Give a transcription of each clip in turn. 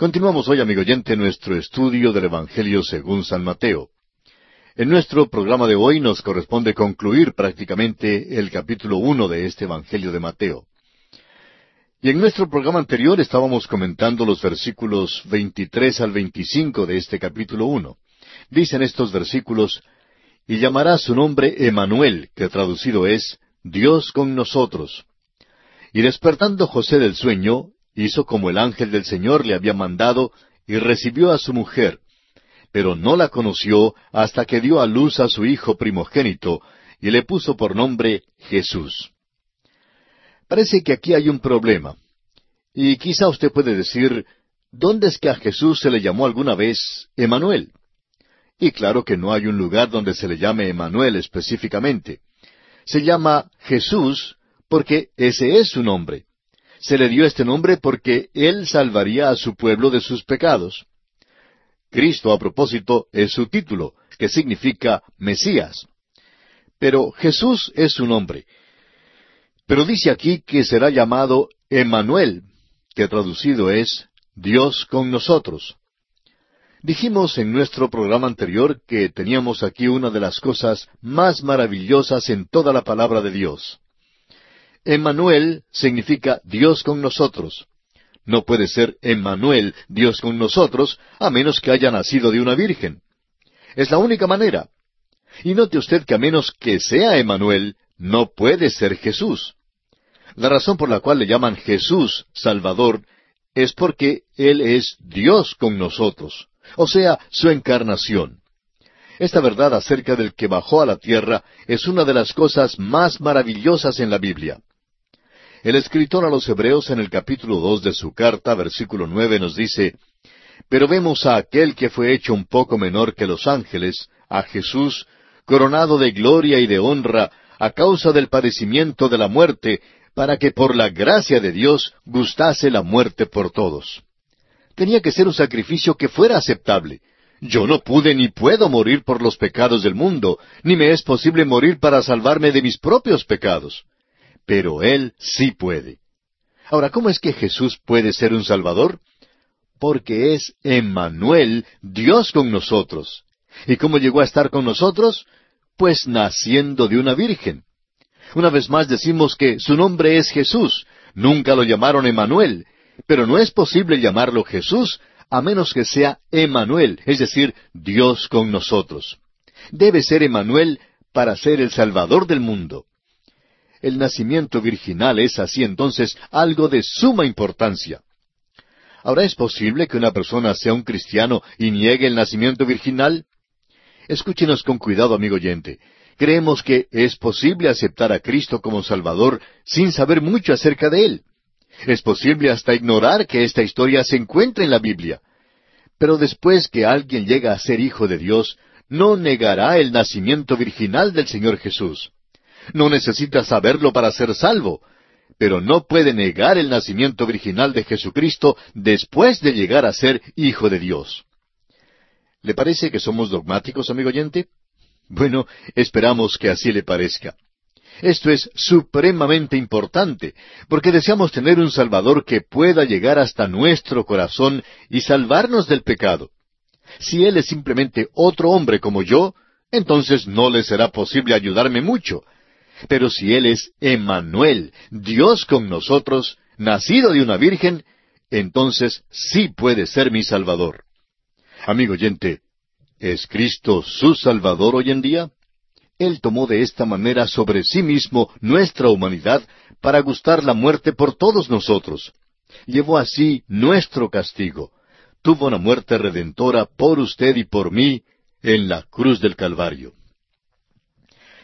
Continuamos hoy, amigo oyente, nuestro estudio del Evangelio según San Mateo. En nuestro programa de hoy nos corresponde concluir prácticamente el capítulo uno de este Evangelio de Mateo. Y en nuestro programa anterior estábamos comentando los versículos 23 al 25 de este capítulo uno. Dicen estos versículos, y llamará su nombre Emanuel, que traducido es Dios con nosotros. Y despertando José del sueño, hizo como el ángel del Señor le había mandado, y recibió a su mujer, pero no la conoció hasta que dio a luz a su hijo primogénito, y le puso por nombre Jesús. Parece que aquí hay un problema. Y quizá usted puede decir, ¿dónde es que a Jesús se le llamó alguna vez Emanuel? Y claro que no hay un lugar donde se le llame Emanuel específicamente. Se llama Jesús porque ese es su nombre. Se le dio este nombre porque Él salvaría a su pueblo de sus pecados. Cristo, a propósito, es su título, que significa Mesías. Pero Jesús es su nombre. Pero dice aquí que será llamado Emanuel, que traducido es Dios con nosotros. Dijimos en nuestro programa anterior que teníamos aquí una de las cosas más maravillosas en toda la palabra de Dios. Emmanuel significa Dios con nosotros. No puede ser Emmanuel, Dios con nosotros, a menos que haya nacido de una virgen. Es la única manera. Y note usted que a menos que sea Emmanuel, no puede ser Jesús. La razón por la cual le llaman Jesús Salvador es porque Él es Dios con nosotros o sea, su encarnación. Esta verdad acerca del que bajó a la tierra es una de las cosas más maravillosas en la Biblia. El escritor a los Hebreos en el capítulo dos de su carta, versículo nueve, nos dice Pero vemos a aquel que fue hecho un poco menor que los ángeles, a Jesús, coronado de gloria y de honra, a causa del padecimiento de la muerte, para que por la gracia de Dios gustase la muerte por todos tenía que ser un sacrificio que fuera aceptable. Yo no pude ni puedo morir por los pecados del mundo, ni me es posible morir para salvarme de mis propios pecados. Pero Él sí puede. Ahora, ¿cómo es que Jesús puede ser un Salvador? Porque es Emmanuel, Dios con nosotros. ¿Y cómo llegó a estar con nosotros? Pues naciendo de una virgen. Una vez más decimos que su nombre es Jesús. Nunca lo llamaron Emmanuel, pero no es posible llamarlo Jesús a menos que sea Emanuel, es decir, Dios con nosotros. Debe ser Emanuel para ser el Salvador del mundo. El nacimiento virginal es así entonces algo de suma importancia. Ahora, ¿es posible que una persona sea un cristiano y niegue el nacimiento virginal? Escúchenos con cuidado, amigo oyente. Creemos que es posible aceptar a Cristo como Salvador sin saber mucho acerca de Él. Es posible hasta ignorar que esta historia se encuentra en la Biblia. Pero después que alguien llega a ser hijo de Dios, no negará el nacimiento virginal del Señor Jesús. No necesita saberlo para ser salvo, pero no puede negar el nacimiento virginal de Jesucristo después de llegar a ser hijo de Dios. ¿Le parece que somos dogmáticos, amigo oyente? Bueno, esperamos que así le parezca. Esto es supremamente importante, porque deseamos tener un Salvador que pueda llegar hasta nuestro corazón y salvarnos del pecado. Si Él es simplemente otro hombre como yo, entonces no le será posible ayudarme mucho. Pero si Él es Emmanuel, Dios con nosotros, nacido de una virgen, entonces sí puede ser mi Salvador. Amigo oyente, ¿es Cristo su Salvador hoy en día? Él tomó de esta manera sobre sí mismo nuestra humanidad para gustar la muerte por todos nosotros. Llevó así nuestro castigo. Tuvo una muerte redentora por usted y por mí en la cruz del Calvario.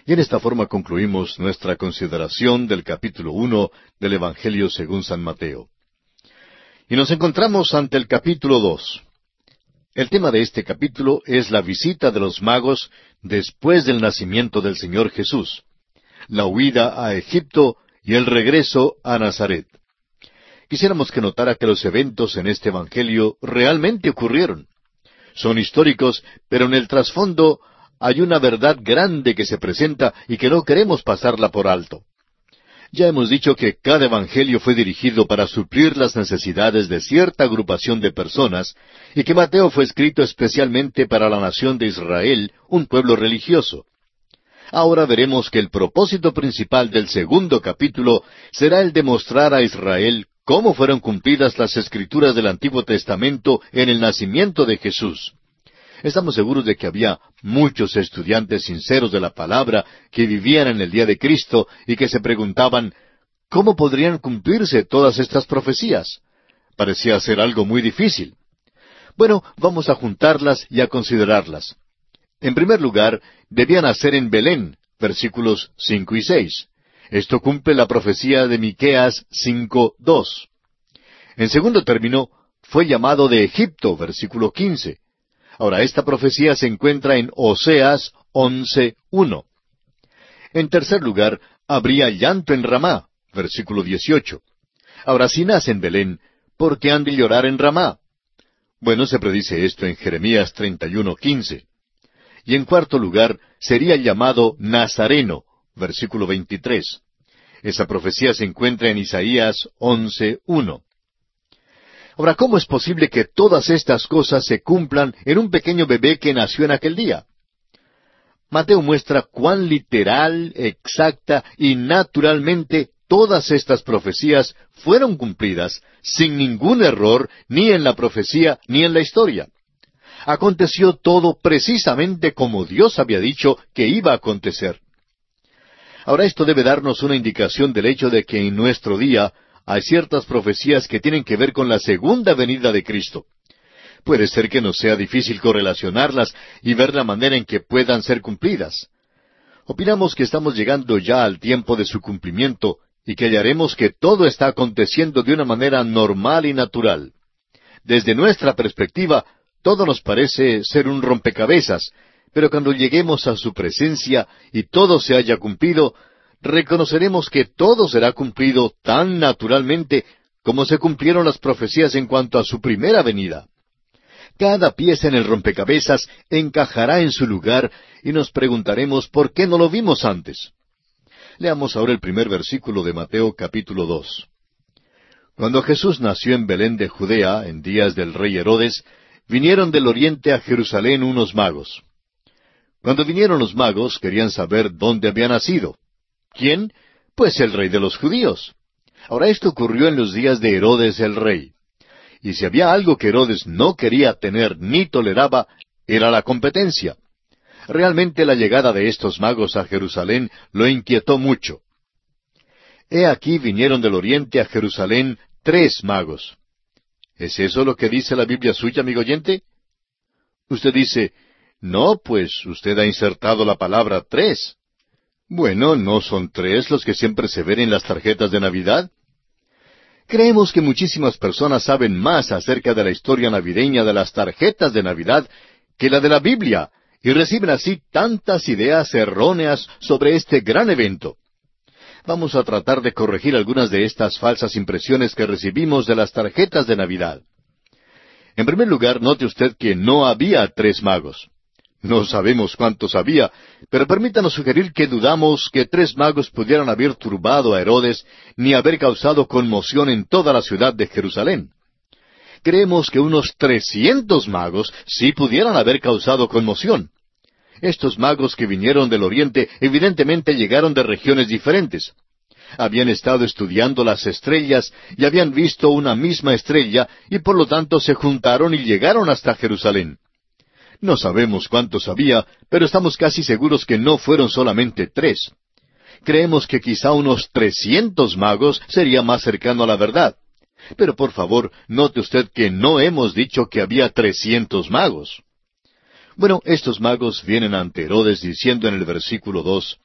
Y en esta forma concluimos nuestra consideración del capítulo uno del Evangelio según San Mateo. Y nos encontramos ante el capítulo dos. El tema de este capítulo es la visita de los magos después del nacimiento del Señor Jesús, la huida a Egipto y el regreso a Nazaret. Quisiéramos que notara que los eventos en este Evangelio realmente ocurrieron. Son históricos, pero en el trasfondo hay una verdad grande que se presenta y que no queremos pasarla por alto. Ya hemos dicho que cada evangelio fue dirigido para suplir las necesidades de cierta agrupación de personas y que Mateo fue escrito especialmente para la nación de Israel, un pueblo religioso. Ahora veremos que el propósito principal del segundo capítulo será el de mostrar a Israel cómo fueron cumplidas las escrituras del Antiguo Testamento en el nacimiento de Jesús. Estamos seguros de que había muchos estudiantes sinceros de la palabra que vivían en el día de Cristo y que se preguntaban, ¿cómo podrían cumplirse todas estas profecías? Parecía ser algo muy difícil. Bueno, vamos a juntarlas y a considerarlas. En primer lugar, debían nacer en Belén, versículos cinco y seis. Esto cumple la profecía de Miqueas 5.2. En segundo término, fue llamado de Egipto, versículo 15. Ahora, esta profecía se encuentra en Oseas 11.1. En tercer lugar, habría llanto en Ramá, versículo 18. Ahora, si nace en Belén, ¿por qué han de llorar en Ramá? Bueno, se predice esto en Jeremías 31.15. Y en cuarto lugar, sería llamado Nazareno, versículo 23. Esa profecía se encuentra en Isaías 11.1. Ahora, ¿cómo es posible que todas estas cosas se cumplan en un pequeño bebé que nació en aquel día? Mateo muestra cuán literal, exacta y naturalmente todas estas profecías fueron cumplidas sin ningún error ni en la profecía ni en la historia. Aconteció todo precisamente como Dios había dicho que iba a acontecer. Ahora esto debe darnos una indicación del hecho de que en nuestro día hay ciertas profecías que tienen que ver con la segunda venida de Cristo. Puede ser que nos sea difícil correlacionarlas y ver la manera en que puedan ser cumplidas. Opinamos que estamos llegando ya al tiempo de su cumplimiento y que hallaremos que todo está aconteciendo de una manera normal y natural. Desde nuestra perspectiva, todo nos parece ser un rompecabezas, pero cuando lleguemos a su presencia y todo se haya cumplido, reconoceremos que todo será cumplido tan naturalmente como se cumplieron las profecías en cuanto a su primera venida. Cada pieza en el rompecabezas encajará en su lugar y nos preguntaremos por qué no lo vimos antes. Leamos ahora el primer versículo de Mateo capítulo dos. Cuando Jesús nació en Belén de Judea, en días del rey Herodes, vinieron del oriente a Jerusalén unos magos. Cuando vinieron los magos querían saber dónde había nacido. ¿Quién? Pues el rey de los judíos. Ahora esto ocurrió en los días de Herodes el rey. Y si había algo que Herodes no quería tener ni toleraba, era la competencia. Realmente la llegada de estos magos a Jerusalén lo inquietó mucho. He aquí vinieron del oriente a Jerusalén tres magos. ¿Es eso lo que dice la Biblia suya, amigo oyente? Usted dice, no, pues usted ha insertado la palabra tres. Bueno, ¿no son tres los que siempre se ven en las tarjetas de Navidad? Creemos que muchísimas personas saben más acerca de la historia navideña de las tarjetas de Navidad que la de la Biblia, y reciben así tantas ideas erróneas sobre este gran evento. Vamos a tratar de corregir algunas de estas falsas impresiones que recibimos de las tarjetas de Navidad. En primer lugar, note usted que no había tres magos. No sabemos cuántos había, pero permítanos sugerir que dudamos que tres magos pudieran haber turbado a Herodes ni haber causado conmoción en toda la ciudad de Jerusalén. Creemos que unos trescientos magos sí pudieran haber causado conmoción. Estos magos que vinieron del Oriente evidentemente llegaron de regiones diferentes. Habían estado estudiando las estrellas y habían visto una misma estrella y por lo tanto se juntaron y llegaron hasta Jerusalén. No sabemos cuántos había, pero estamos casi seguros que no fueron solamente tres. Creemos que quizá unos trescientos magos sería más cercano a la verdad. Pero por favor, note usted que no hemos dicho que había trescientos magos. Bueno, estos magos vienen ante Herodes diciendo en el versículo dos,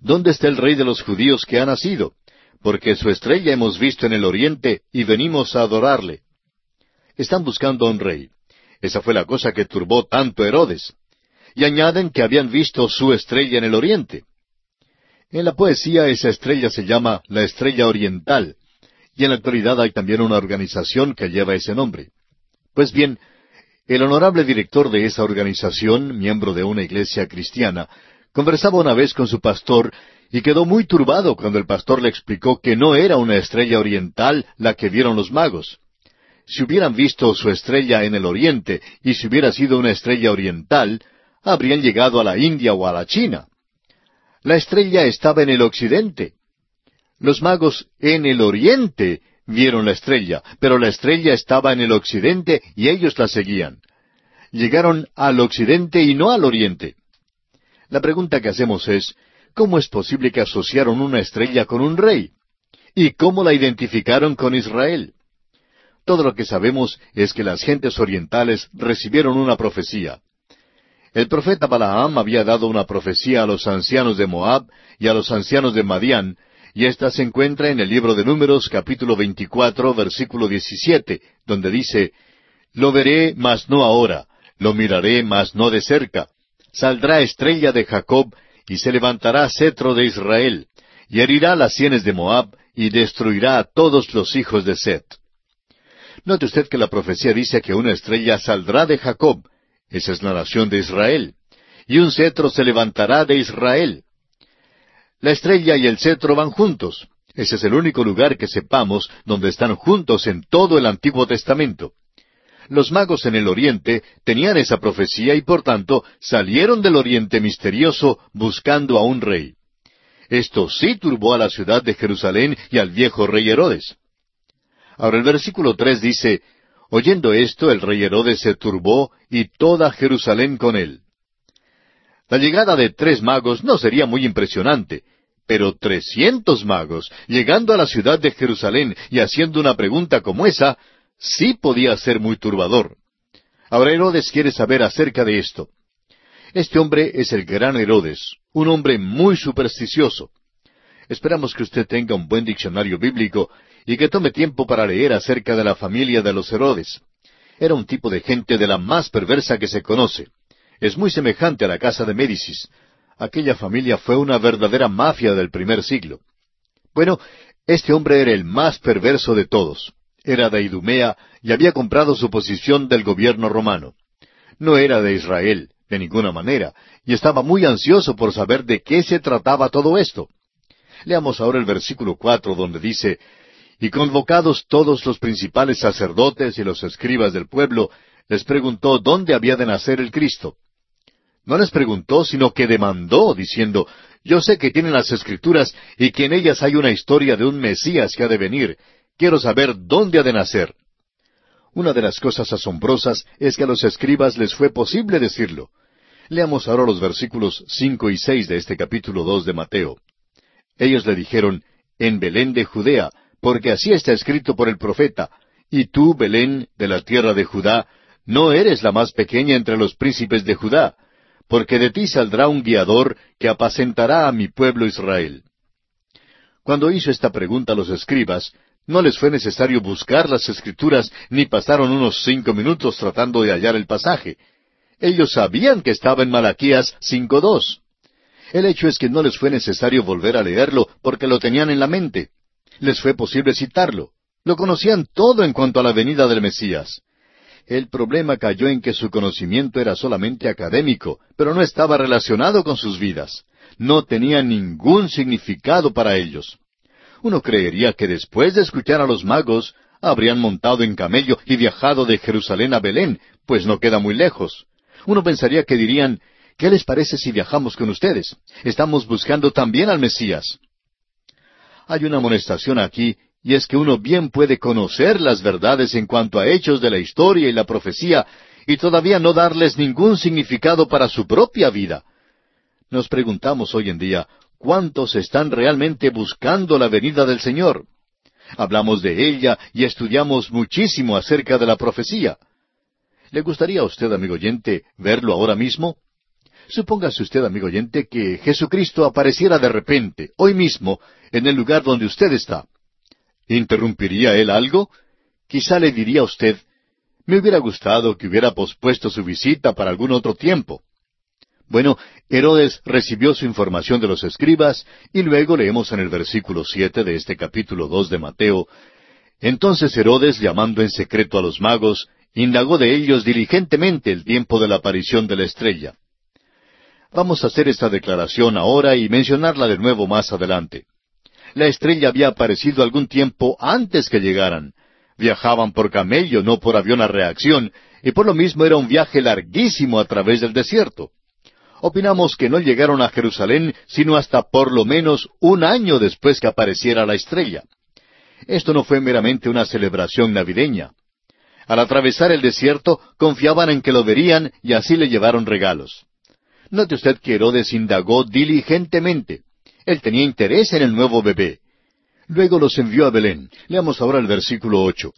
¿Dónde está el rey de los judíos que ha nacido? Porque su estrella hemos visto en el oriente y venimos a adorarle. Están buscando a un rey. Esa fue la cosa que turbó tanto a Herodes. Y añaden que habían visto su estrella en el oriente. En la poesía esa estrella se llama la estrella oriental, y en la actualidad hay también una organización que lleva ese nombre. Pues bien, el honorable director de esa organización, miembro de una iglesia cristiana, conversaba una vez con su pastor y quedó muy turbado cuando el pastor le explicó que no era una estrella oriental la que vieron los magos. Si hubieran visto su estrella en el oriente y si hubiera sido una estrella oriental, habrían llegado a la India o a la China. La estrella estaba en el occidente. Los magos en el oriente vieron la estrella, pero la estrella estaba en el occidente y ellos la seguían. Llegaron al occidente y no al oriente. La pregunta que hacemos es, ¿cómo es posible que asociaron una estrella con un rey? ¿Y cómo la identificaron con Israel? Todo lo que sabemos es que las gentes orientales recibieron una profecía. El profeta Balaam había dado una profecía a los ancianos de Moab y a los ancianos de Madián, y ésta se encuentra en el libro de Números capítulo 24 versículo 17, donde dice, Lo veré, mas no ahora, lo miraré, mas no de cerca. Saldrá estrella de Jacob, y se levantará cetro de Israel, y herirá las sienes de Moab, y destruirá a todos los hijos de Set. Note usted que la profecía dice que una estrella saldrá de Jacob, esa es la nación de Israel. Y un cetro se levantará de Israel. La estrella y el cetro van juntos. Ese es el único lugar que sepamos donde están juntos en todo el Antiguo Testamento. Los magos en el Oriente tenían esa profecía y por tanto salieron del Oriente misterioso buscando a un rey. Esto sí turbó a la ciudad de Jerusalén y al viejo rey Herodes. Ahora el versículo tres dice, Oyendo esto, el rey Herodes se turbó y toda Jerusalén con él. La llegada de tres magos no sería muy impresionante, pero trescientos magos llegando a la ciudad de Jerusalén y haciendo una pregunta como esa, sí podía ser muy turbador. Ahora Herodes quiere saber acerca de esto. Este hombre es el gran Herodes, un hombre muy supersticioso. Esperamos que usted tenga un buen diccionario bíblico y que tome tiempo para leer acerca de la familia de los Herodes. Era un tipo de gente de la más perversa que se conoce. Es muy semejante a la casa de Médicis. Aquella familia fue una verdadera mafia del primer siglo. Bueno, este hombre era el más perverso de todos. Era de Idumea y había comprado su posición del gobierno romano. No era de Israel, de ninguna manera, y estaba muy ansioso por saber de qué se trataba todo esto. Leamos ahora el versículo cuatro donde dice, y convocados todos los principales sacerdotes y los escribas del pueblo, les preguntó dónde había de nacer el Cristo. No les preguntó, sino que demandó, diciendo, Yo sé que tienen las escrituras y que en ellas hay una historia de un Mesías que ha de venir. Quiero saber dónde ha de nacer. Una de las cosas asombrosas es que a los escribas les fue posible decirlo. Leamos ahora los versículos cinco y seis de este capítulo dos de Mateo. Ellos le dijeron, En Belén de Judea, porque así está escrito por el profeta, y tú, Belén, de la tierra de Judá, no eres la más pequeña entre los príncipes de Judá, porque de ti saldrá un guiador que apacentará a mi pueblo Israel. Cuando hizo esta pregunta a los escribas, no les fue necesario buscar las escrituras ni pasaron unos cinco minutos tratando de hallar el pasaje. Ellos sabían que estaba en Malaquías 5.2. El hecho es que no les fue necesario volver a leerlo porque lo tenían en la mente les fue posible citarlo. Lo conocían todo en cuanto a la venida del Mesías. El problema cayó en que su conocimiento era solamente académico, pero no estaba relacionado con sus vidas. No tenía ningún significado para ellos. Uno creería que después de escuchar a los magos, habrían montado en camello y viajado de Jerusalén a Belén, pues no queda muy lejos. Uno pensaría que dirían, ¿qué les parece si viajamos con ustedes? Estamos buscando también al Mesías. Hay una amonestación aquí, y es que uno bien puede conocer las verdades en cuanto a hechos de la historia y la profecía, y todavía no darles ningún significado para su propia vida. Nos preguntamos hoy en día, ¿cuántos están realmente buscando la venida del Señor? Hablamos de ella y estudiamos muchísimo acerca de la profecía. ¿Le gustaría a usted, amigo oyente, verlo ahora mismo? Supóngase usted, amigo oyente, que Jesucristo apareciera de repente, hoy mismo, en el lugar donde usted está. ¿Interrumpiría él algo? Quizá le diría a usted, me hubiera gustado que hubiera pospuesto su visita para algún otro tiempo. Bueno, Herodes recibió su información de los escribas, y luego leemos en el versículo siete de este capítulo dos de Mateo, Entonces Herodes, llamando en secreto a los magos, indagó de ellos diligentemente el tiempo de la aparición de la estrella. Vamos a hacer esta declaración ahora y mencionarla de nuevo más adelante. La estrella había aparecido algún tiempo antes que llegaran. Viajaban por camello, no por avión a reacción, y por lo mismo era un viaje larguísimo a través del desierto. Opinamos que no llegaron a Jerusalén sino hasta por lo menos un año después que apareciera la estrella. Esto no fue meramente una celebración navideña. Al atravesar el desierto, confiaban en que lo verían y así le llevaron regalos. Note usted que Herodes indagó diligentemente. Él tenía interés en el nuevo bebé. Luego los envió a Belén. Leamos ahora el versículo ocho.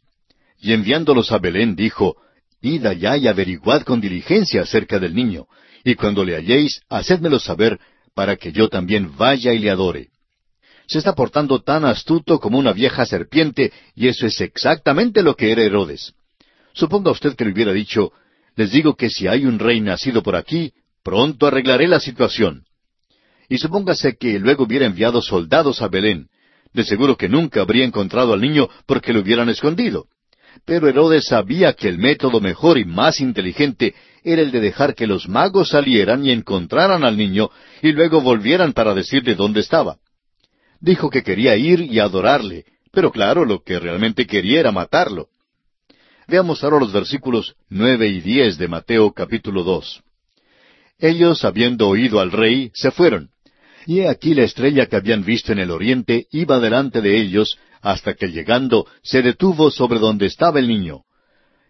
Y enviándolos a Belén dijo, Id allá y averiguad con diligencia acerca del niño, y cuando le halléis, hacedmelo saber, para que yo también vaya y le adore. Se está portando tan astuto como una vieja serpiente, y eso es exactamente lo que era Herodes. Suponga usted que le hubiera dicho, les digo que si hay un rey nacido por aquí, pronto arreglaré la situación. Y supóngase que luego hubiera enviado soldados a Belén. De seguro que nunca habría encontrado al niño porque lo hubieran escondido. Pero Herodes sabía que el método mejor y más inteligente era el de dejar que los magos salieran y encontraran al niño y luego volvieran para decirle dónde estaba. Dijo que quería ir y adorarle, pero claro, lo que realmente quería era matarlo. Veamos ahora los versículos nueve y diez de Mateo capítulo dos. Ellos, habiendo oído al rey, se fueron. Y he aquí la estrella que habían visto en el oriente iba delante de ellos, hasta que llegando se detuvo sobre donde estaba el niño.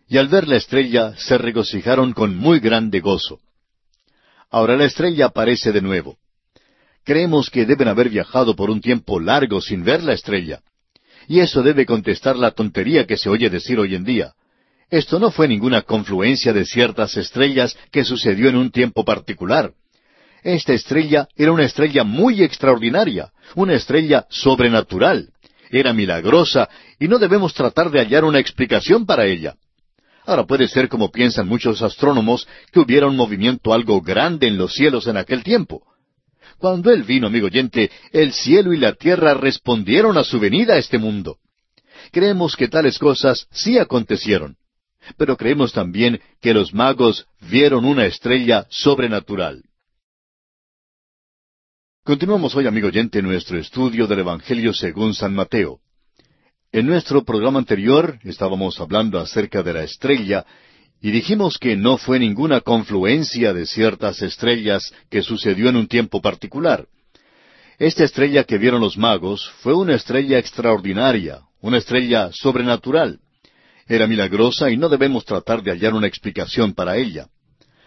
Y al ver la estrella se regocijaron con muy grande gozo. Ahora la estrella aparece de nuevo. Creemos que deben haber viajado por un tiempo largo sin ver la estrella. Y eso debe contestar la tontería que se oye decir hoy en día. Esto no fue ninguna confluencia de ciertas estrellas que sucedió en un tiempo particular. Esta estrella era una estrella muy extraordinaria, una estrella sobrenatural. Era milagrosa y no debemos tratar de hallar una explicación para ella. Ahora puede ser como piensan muchos astrónomos que hubiera un movimiento algo grande en los cielos en aquel tiempo. Cuando Él vino, amigo oyente, el cielo y la tierra respondieron a su venida a este mundo. Creemos que tales cosas sí acontecieron pero creemos también que los magos vieron una estrella sobrenatural. Continuamos hoy, amigo oyente, nuestro estudio del Evangelio según San Mateo. En nuestro programa anterior estábamos hablando acerca de la estrella y dijimos que no fue ninguna confluencia de ciertas estrellas que sucedió en un tiempo particular. Esta estrella que vieron los magos fue una estrella extraordinaria, una estrella sobrenatural. Era milagrosa y no debemos tratar de hallar una explicación para ella.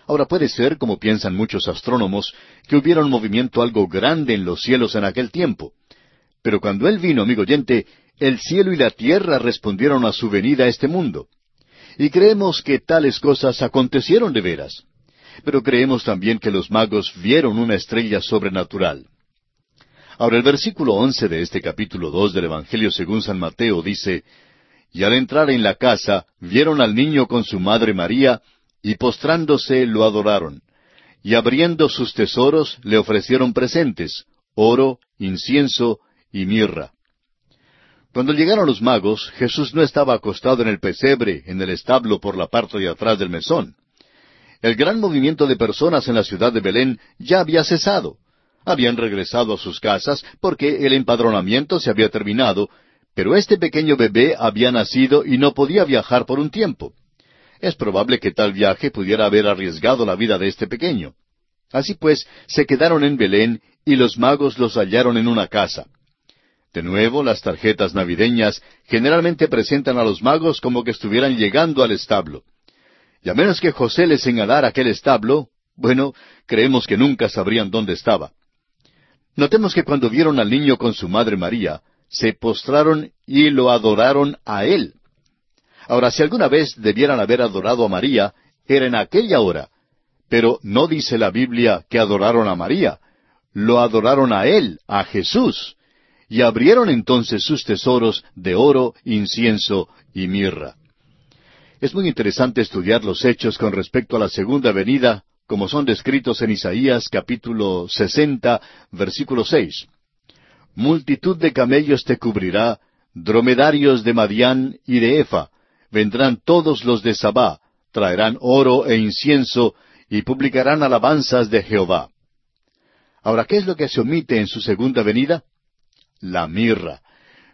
Ahora puede ser, como piensan muchos astrónomos, que hubiera un movimiento algo grande en los cielos en aquel tiempo. Pero cuando Él vino, amigo oyente, el cielo y la tierra respondieron a su venida a este mundo. Y creemos que tales cosas acontecieron de veras. Pero creemos también que los magos vieron una estrella sobrenatural. Ahora el versículo once de este capítulo dos del Evangelio según San Mateo dice, y al entrar en la casa vieron al niño con su madre María, y postrándose lo adoraron. Y abriendo sus tesoros le ofrecieron presentes, oro, incienso y mirra. Cuando llegaron los magos, Jesús no estaba acostado en el pesebre, en el establo por la parte de atrás del mesón. El gran movimiento de personas en la ciudad de Belén ya había cesado. Habían regresado a sus casas porque el empadronamiento se había terminado pero este pequeño bebé había nacido y no podía viajar por un tiempo. Es probable que tal viaje pudiera haber arriesgado la vida de este pequeño. Así pues, se quedaron en Belén y los magos los hallaron en una casa. De nuevo, las tarjetas navideñas generalmente presentan a los magos como que estuvieran llegando al establo. Y a menos que José les señalara aquel establo, bueno, creemos que nunca sabrían dónde estaba. Notemos que cuando vieron al niño con su madre María, se postraron y lo adoraron a Él. Ahora, si alguna vez debieran haber adorado a María, era en aquella hora. Pero no dice la Biblia que adoraron a María, lo adoraron a Él, a Jesús, y abrieron entonces sus tesoros de oro, incienso y mirra. Es muy interesante estudiar los hechos con respecto a la segunda venida, como son descritos en Isaías capítulo sesenta, versículo seis multitud de camellos te cubrirá, dromedarios de Madián y de Efa, vendrán todos los de Sabá, traerán oro e incienso, y publicarán alabanzas de Jehová. Ahora, ¿qué es lo que se omite en su segunda venida? La mirra.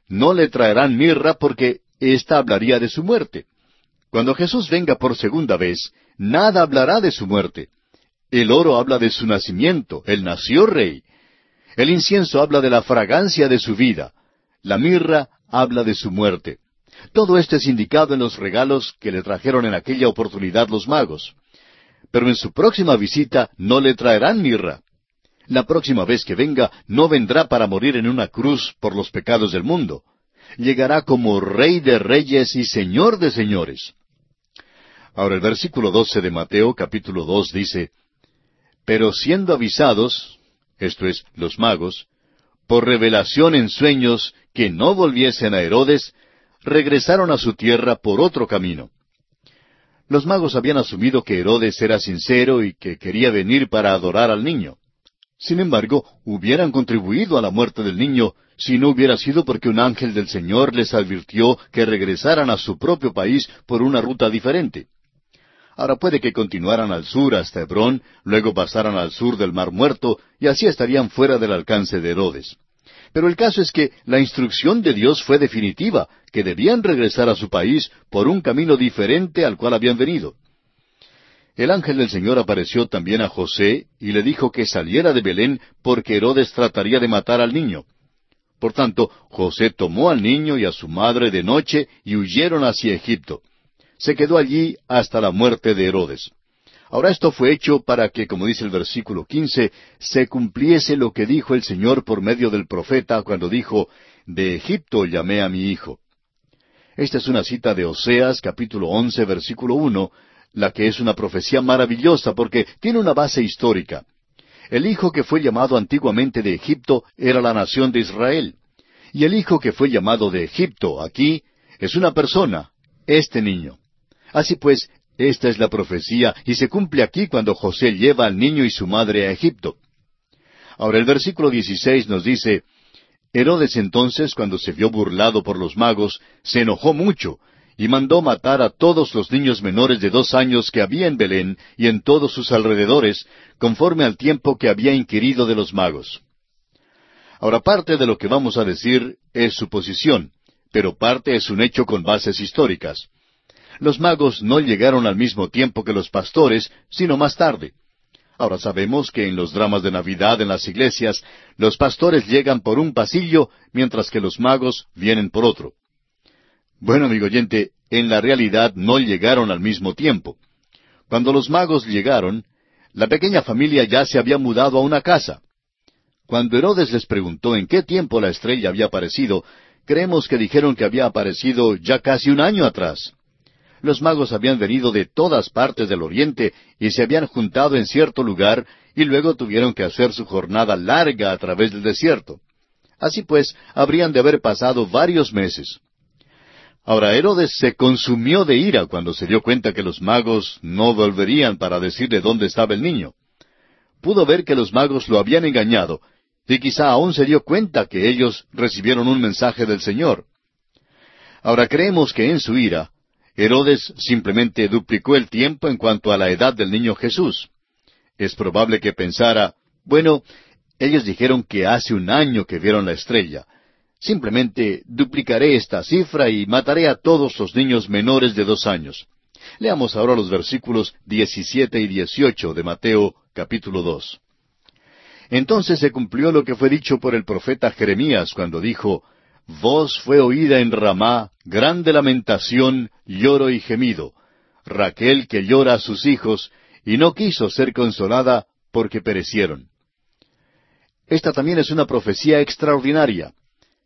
No le traerán mirra porque ésta hablaría de su muerte. Cuando Jesús venga por segunda vez, nada hablará de su muerte. El oro habla de su nacimiento, él nació rey. El incienso habla de la fragancia de su vida. La mirra habla de su muerte. Todo esto es indicado en los regalos que le trajeron en aquella oportunidad los magos. Pero en su próxima visita no le traerán mirra. La próxima vez que venga no vendrá para morir en una cruz por los pecados del mundo. Llegará como Rey de Reyes y Señor de Señores. Ahora el versículo doce de Mateo capítulo dos dice, Pero siendo avisados, esto es, los magos, por revelación en sueños que no volviesen a Herodes, regresaron a su tierra por otro camino. Los magos habían asumido que Herodes era sincero y que quería venir para adorar al niño. Sin embargo, hubieran contribuido a la muerte del niño si no hubiera sido porque un ángel del Señor les advirtió que regresaran a su propio país por una ruta diferente. Ahora puede que continuaran al sur hasta Hebrón, luego pasaran al sur del Mar Muerto, y así estarían fuera del alcance de Herodes. Pero el caso es que la instrucción de Dios fue definitiva, que debían regresar a su país por un camino diferente al cual habían venido. El ángel del Señor apareció también a José y le dijo que saliera de Belén porque Herodes trataría de matar al niño. Por tanto, José tomó al niño y a su madre de noche y huyeron hacia Egipto. Se quedó allí hasta la muerte de Herodes. Ahora esto fue hecho para que, como dice el versículo quince, se cumpliese lo que dijo el Señor por medio del profeta cuando dijo, De Egipto llamé a mi hijo. Esta es una cita de Oseas capítulo once versículo uno, la que es una profecía maravillosa porque tiene una base histórica. El hijo que fue llamado antiguamente de Egipto era la nación de Israel. Y el hijo que fue llamado de Egipto aquí es una persona, este niño. Así pues, esta es la profecía y se cumple aquí cuando José lleva al niño y su madre a Egipto. Ahora el versículo 16 nos dice, Herodes entonces, cuando se vio burlado por los magos, se enojó mucho y mandó matar a todos los niños menores de dos años que había en Belén y en todos sus alrededores, conforme al tiempo que había inquirido de los magos. Ahora parte de lo que vamos a decir es suposición, pero parte es un hecho con bases históricas. Los magos no llegaron al mismo tiempo que los pastores, sino más tarde. Ahora sabemos que en los dramas de Navidad en las iglesias, los pastores llegan por un pasillo, mientras que los magos vienen por otro. Bueno, amigo oyente, en la realidad no llegaron al mismo tiempo. Cuando los magos llegaron, la pequeña familia ya se había mudado a una casa. Cuando Herodes les preguntó en qué tiempo la estrella había aparecido, creemos que dijeron que había aparecido ya casi un año atrás. Los magos habían venido de todas partes del oriente y se habían juntado en cierto lugar y luego tuvieron que hacer su jornada larga a través del desierto. Así pues, habrían de haber pasado varios meses. Ahora Herodes se consumió de ira cuando se dio cuenta que los magos no volverían para decirle dónde estaba el niño. Pudo ver que los magos lo habían engañado, y quizá aún se dio cuenta que ellos recibieron un mensaje del Señor. Ahora creemos que en su ira, Herodes simplemente duplicó el tiempo en cuanto a la edad del niño Jesús. Es probable que pensara, bueno, ellos dijeron que hace un año que vieron la estrella. Simplemente duplicaré esta cifra y mataré a todos los niños menores de dos años. Leamos ahora los versículos 17 y 18 de Mateo capítulo 2. Entonces se cumplió lo que fue dicho por el profeta Jeremías cuando dijo, Voz fue oída en Ramá, grande lamentación, lloro y gemido. Raquel que llora a sus hijos, y no quiso ser consolada porque perecieron. Esta también es una profecía extraordinaria.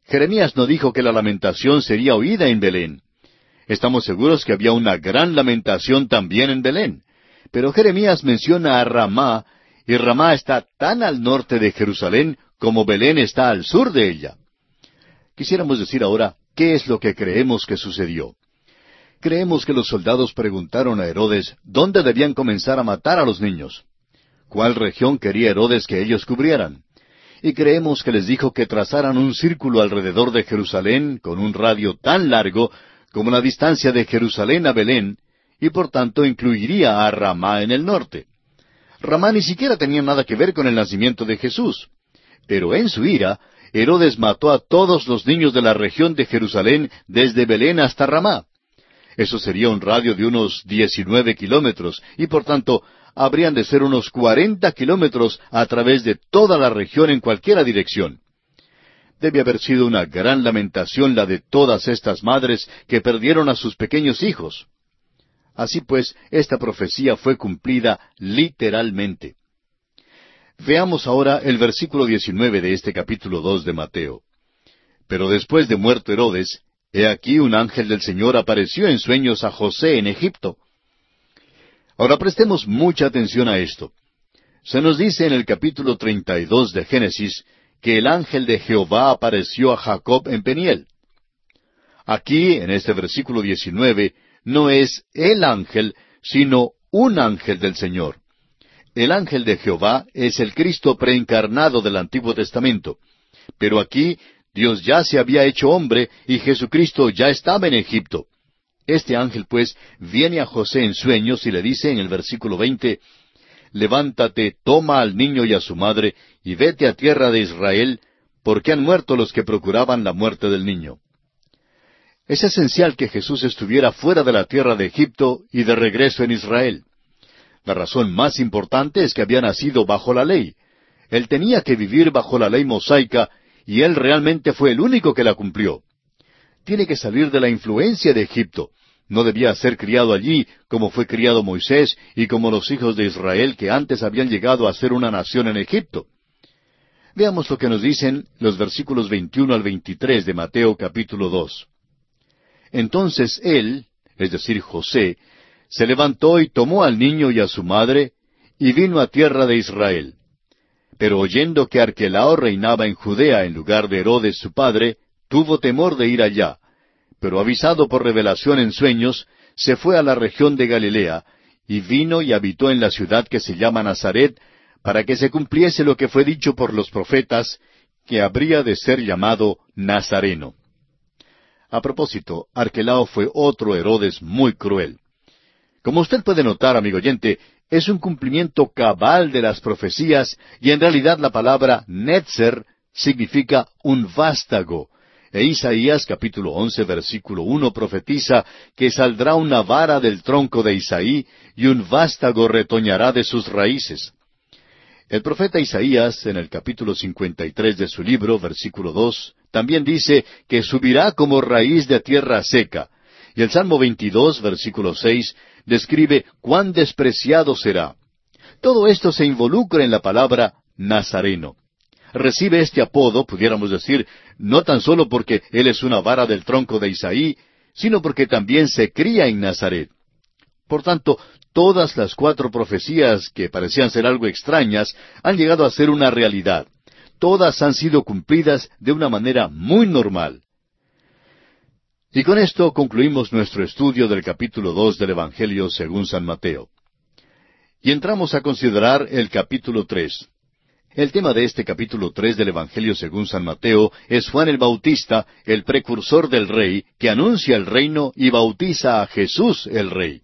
Jeremías no dijo que la lamentación sería oída en Belén. Estamos seguros que había una gran lamentación también en Belén. Pero Jeremías menciona a Ramá, y Ramá está tan al norte de Jerusalén como Belén está al sur de ella. Quisiéramos decir ahora qué es lo que creemos que sucedió. Creemos que los soldados preguntaron a Herodes dónde debían comenzar a matar a los niños. ¿Cuál región quería Herodes que ellos cubrieran? Y creemos que les dijo que trazaran un círculo alrededor de Jerusalén con un radio tan largo como la distancia de Jerusalén a Belén, y por tanto incluiría a Ramá en el norte. Ramá ni siquiera tenía nada que ver con el nacimiento de Jesús. Pero en su ira, Herodes mató a todos los niños de la región de Jerusalén desde Belén hasta Ramá. Eso sería un radio de unos diecinueve kilómetros, y por tanto habrían de ser unos cuarenta kilómetros a través de toda la región en cualquiera dirección. Debe haber sido una gran lamentación la de todas estas madres que perdieron a sus pequeños hijos. Así pues, esta profecía fue cumplida literalmente. Veamos ahora el versículo 19 de este capítulo 2 de Mateo. Pero después de muerto Herodes, he aquí un ángel del Señor apareció en sueños a José en Egipto. Ahora prestemos mucha atención a esto. Se nos dice en el capítulo 32 de Génesis que el ángel de Jehová apareció a Jacob en Peniel. Aquí, en este versículo 19, no es el ángel, sino un ángel del Señor. El ángel de Jehová es el Cristo preencarnado del Antiguo Testamento. Pero aquí Dios ya se había hecho hombre y Jesucristo ya estaba en Egipto. Este ángel, pues, viene a José en sueños y le dice en el versículo veinte, Levántate, toma al niño y a su madre, y vete a tierra de Israel, porque han muerto los que procuraban la muerte del niño. Es esencial que Jesús estuviera fuera de la tierra de Egipto y de regreso en Israel. La razón más importante es que había nacido bajo la ley. Él tenía que vivir bajo la ley mosaica y él realmente fue el único que la cumplió. Tiene que salir de la influencia de Egipto. No debía ser criado allí como fue criado Moisés y como los hijos de Israel que antes habían llegado a ser una nación en Egipto. Veamos lo que nos dicen los versículos 21 al 23 de Mateo capítulo 2. Entonces él, es decir, José, se levantó y tomó al niño y a su madre, y vino a tierra de Israel. Pero oyendo que Arquelao reinaba en Judea en lugar de Herodes su padre, tuvo temor de ir allá, pero avisado por revelación en sueños, se fue a la región de Galilea, y vino y habitó en la ciudad que se llama Nazaret, para que se cumpliese lo que fue dicho por los profetas, que habría de ser llamado Nazareno. A propósito, Arquelao fue otro Herodes muy cruel. Como usted puede notar, amigo oyente, es un cumplimiento cabal de las profecías y en realidad la palabra Netzer significa un vástago. E Isaías capítulo once versículo uno profetiza que saldrá una vara del tronco de Isaí y un vástago retoñará de sus raíces. El profeta Isaías, en el capítulo 53 de su libro, versículo 2, también dice que subirá como raíz de tierra seca. Y el Salmo 22, versículo 6, describe cuán despreciado será. Todo esto se involucra en la palabra Nazareno. Recibe este apodo, pudiéramos decir, no tan solo porque él es una vara del tronco de Isaí, sino porque también se cría en Nazaret. Por tanto, todas las cuatro profecías que parecían ser algo extrañas han llegado a ser una realidad. Todas han sido cumplidas de una manera muy normal. Y con esto concluimos nuestro estudio del capítulo dos del Evangelio según San Mateo. Y entramos a considerar el capítulo tres. El tema de este capítulo tres del Evangelio según San Mateo es Juan el Bautista, el precursor del Rey, que anuncia el reino y bautiza a Jesús el Rey.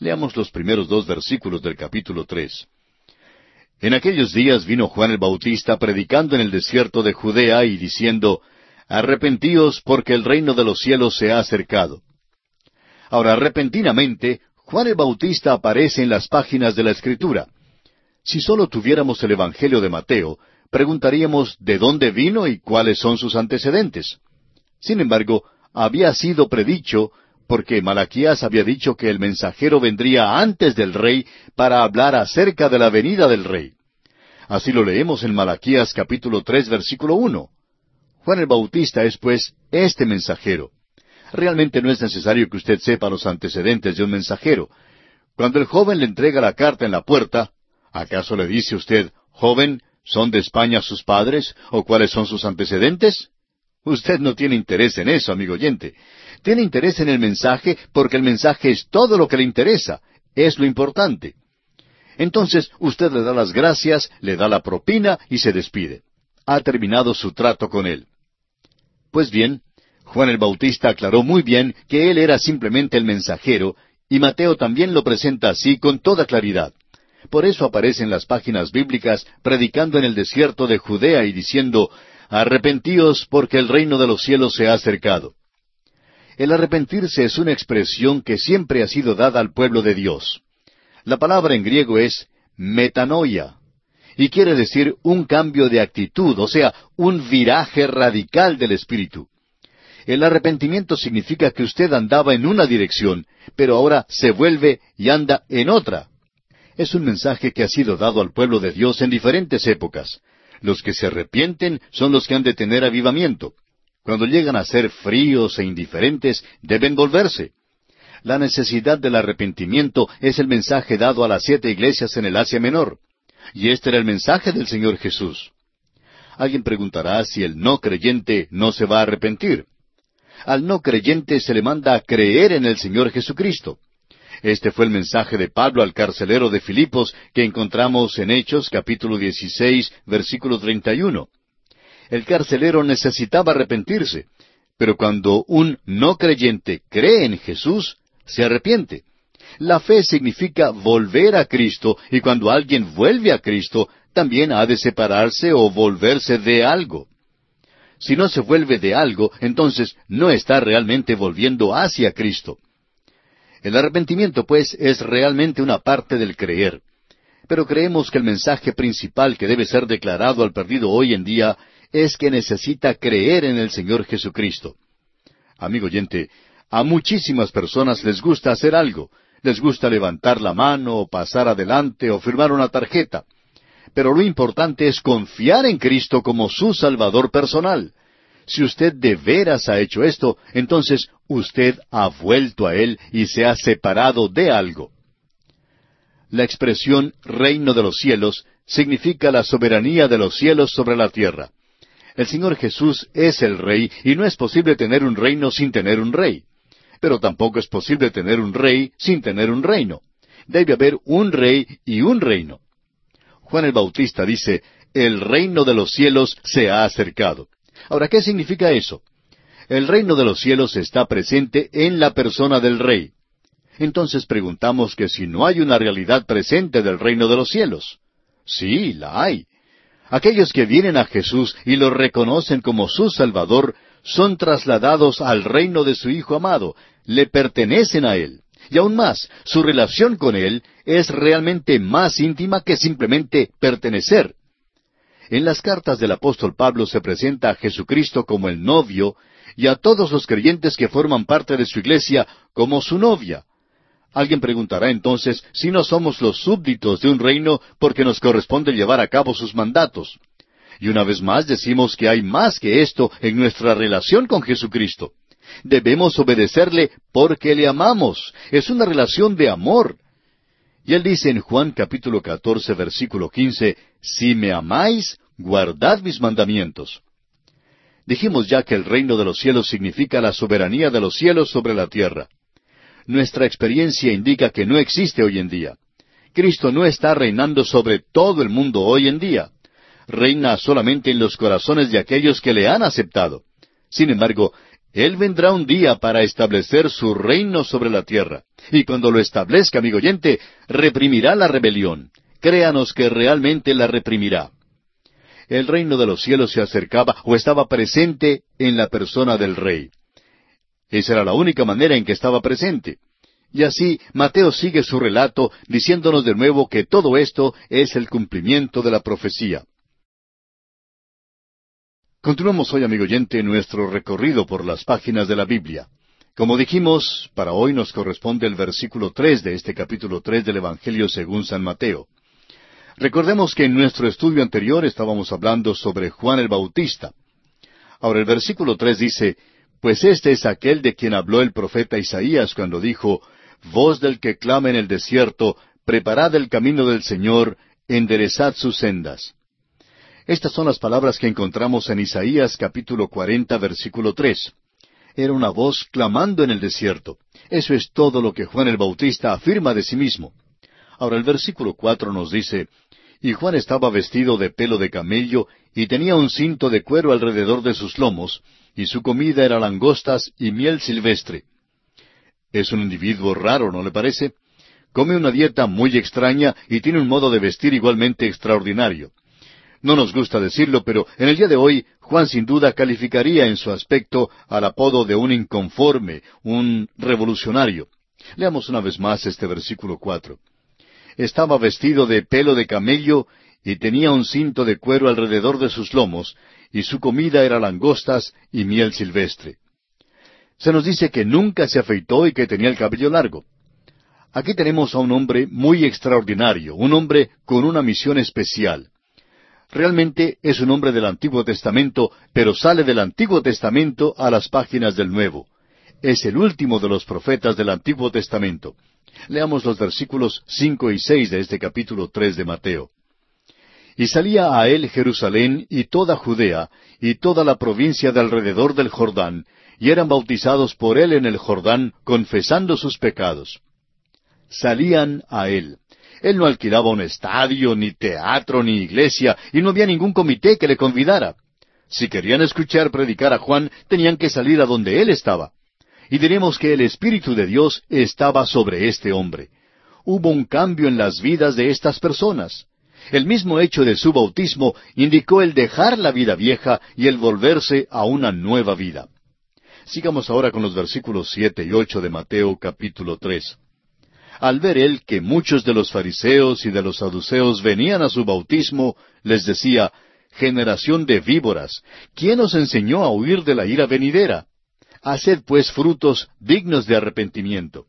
Leamos los primeros dos versículos del capítulo tres. En aquellos días vino Juan el Bautista predicando en el desierto de Judea y diciendo, Arrepentíos porque el reino de los cielos se ha acercado. Ahora, repentinamente, Juan el Bautista aparece en las páginas de la Escritura. Si solo tuviéramos el Evangelio de Mateo, preguntaríamos de dónde vino y cuáles son sus antecedentes. Sin embargo, había sido predicho porque Malaquías había dicho que el mensajero vendría antes del rey para hablar acerca de la venida del rey. Así lo leemos en Malaquías capítulo tres versículo uno. Juan el Bautista es pues este mensajero. Realmente no es necesario que usted sepa los antecedentes de un mensajero. Cuando el joven le entrega la carta en la puerta, ¿acaso le dice usted, joven, ¿son de España sus padres? ¿O cuáles son sus antecedentes? Usted no tiene interés en eso, amigo oyente. Tiene interés en el mensaje porque el mensaje es todo lo que le interesa, es lo importante. Entonces usted le da las gracias, le da la propina y se despide. Ha terminado su trato con él. Pues bien, Juan el Bautista aclaró muy bien que él era simplemente el mensajero, y Mateo también lo presenta así con toda claridad. Por eso aparece en las páginas bíblicas predicando en el desierto de Judea y diciendo, Arrepentíos porque el reino de los cielos se ha acercado. El arrepentirse es una expresión que siempre ha sido dada al pueblo de Dios. La palabra en griego es metanoia, y quiere decir un cambio de actitud, o sea, un viraje radical del espíritu. El arrepentimiento significa que usted andaba en una dirección, pero ahora se vuelve y anda en otra. Es un mensaje que ha sido dado al pueblo de Dios en diferentes épocas. Los que se arrepienten son los que han de tener avivamiento. Cuando llegan a ser fríos e indiferentes, deben volverse. La necesidad del arrepentimiento es el mensaje dado a las siete iglesias en el Asia Menor. Y este era el mensaje del Señor Jesús. Alguien preguntará si el no creyente no se va a arrepentir. Al no creyente se le manda a creer en el Señor Jesucristo. Este fue el mensaje de Pablo al carcelero de Filipos que encontramos en Hechos capítulo 16 versículo 31. El carcelero necesitaba arrepentirse, pero cuando un no creyente cree en Jesús, se arrepiente. La fe significa volver a Cristo y cuando alguien vuelve a Cristo, también ha de separarse o volverse de algo. Si no se vuelve de algo, entonces no está realmente volviendo hacia Cristo. El arrepentimiento, pues, es realmente una parte del creer. Pero creemos que el mensaje principal que debe ser declarado al perdido hoy en día es que necesita creer en el Señor Jesucristo. Amigo oyente, a muchísimas personas les gusta hacer algo, les gusta levantar la mano o pasar adelante o firmar una tarjeta. Pero lo importante es confiar en Cristo como su Salvador personal. Si usted de veras ha hecho esto, entonces usted ha vuelto a Él y se ha separado de algo. La expresión reino de los cielos significa la soberanía de los cielos sobre la tierra. El Señor Jesús es el Rey y no es posible tener un reino sin tener un Rey. Pero tampoco es posible tener un Rey sin tener un reino. Debe haber un Rey y un reino. Juan el Bautista dice, el reino de los cielos se ha acercado. Ahora, ¿qué significa eso? El reino de los cielos está presente en la persona del Rey. Entonces preguntamos que si no hay una realidad presente del reino de los cielos. Sí, la hay. Aquellos que vienen a Jesús y lo reconocen como su Salvador son trasladados al reino de su Hijo amado, le pertenecen a Él. Y aún más, su relación con Él es realmente más íntima que simplemente pertenecer. En las cartas del apóstol Pablo se presenta a Jesucristo como el novio y a todos los creyentes que forman parte de su iglesia como su novia. Alguien preguntará entonces si no somos los súbditos de un reino porque nos corresponde llevar a cabo sus mandatos. Y una vez más decimos que hay más que esto en nuestra relación con Jesucristo. Debemos obedecerle porque le amamos. Es una relación de amor. Y él dice en Juan capítulo 14 versículo 15, Si me amáis, guardad mis mandamientos. Dijimos ya que el reino de los cielos significa la soberanía de los cielos sobre la tierra nuestra experiencia indica que no existe hoy en día. Cristo no está reinando sobre todo el mundo hoy en día. Reina solamente en los corazones de aquellos que le han aceptado. Sin embargo, Él vendrá un día para establecer su reino sobre la tierra. Y cuando lo establezca, amigo oyente, reprimirá la rebelión. Créanos que realmente la reprimirá. El reino de los cielos se acercaba o estaba presente en la persona del rey. Esa era la única manera en que estaba presente. Y así Mateo sigue su relato diciéndonos de nuevo que todo esto es el cumplimiento de la profecía. Continuamos hoy, amigo oyente, nuestro recorrido por las páginas de la Biblia. Como dijimos, para hoy nos corresponde el versículo tres de este capítulo tres del Evangelio según San Mateo. Recordemos que en nuestro estudio anterior estábamos hablando sobre Juan el Bautista. Ahora el versículo tres dice, pues este es aquel de quien habló el profeta Isaías cuando dijo, Voz del que clama en el desierto, preparad el camino del Señor, enderezad sus sendas. Estas son las palabras que encontramos en Isaías capítulo cuarenta versículo tres. Era una voz clamando en el desierto. Eso es todo lo que Juan el Bautista afirma de sí mismo. Ahora el versículo cuatro nos dice, Y Juan estaba vestido de pelo de camello y tenía un cinto de cuero alrededor de sus lomos, y su comida era langostas y miel silvestre. Es un individuo raro, ¿no le parece? come una dieta muy extraña y tiene un modo de vestir igualmente extraordinario. No nos gusta decirlo, pero en el día de hoy Juan sin duda calificaría en su aspecto al apodo de un inconforme, un revolucionario. Leamos una vez más este versículo cuatro. Estaba vestido de pelo de camello y tenía un cinto de cuero alrededor de sus lomos, y su comida era langostas y miel silvestre. Se nos dice que nunca se afeitó y que tenía el cabello largo. Aquí tenemos a un hombre muy extraordinario, un hombre con una misión especial. Realmente es un hombre del Antiguo Testamento, pero sale del Antiguo Testamento a las páginas del Nuevo. Es el último de los profetas del Antiguo Testamento. Leamos los versículos cinco y seis de este capítulo tres de Mateo. Y salía a él Jerusalén y toda Judea y toda la provincia de alrededor del Jordán, y eran bautizados por él en el Jordán, confesando sus pecados. Salían a él. Él no alquilaba un estadio, ni teatro, ni iglesia, y no había ningún comité que le convidara. Si querían escuchar predicar a Juan, tenían que salir a donde él estaba. Y diremos que el Espíritu de Dios estaba sobre este hombre. Hubo un cambio en las vidas de estas personas. El mismo hecho de su bautismo indicó el dejar la vida vieja y el volverse a una nueva vida. Sigamos ahora con los versículos siete y ocho de Mateo capítulo tres. Al ver él que muchos de los fariseos y de los saduceos venían a su bautismo, les decía, Generación de víboras, ¿quién os enseñó a huir de la ira venidera? Haced pues frutos dignos de arrepentimiento.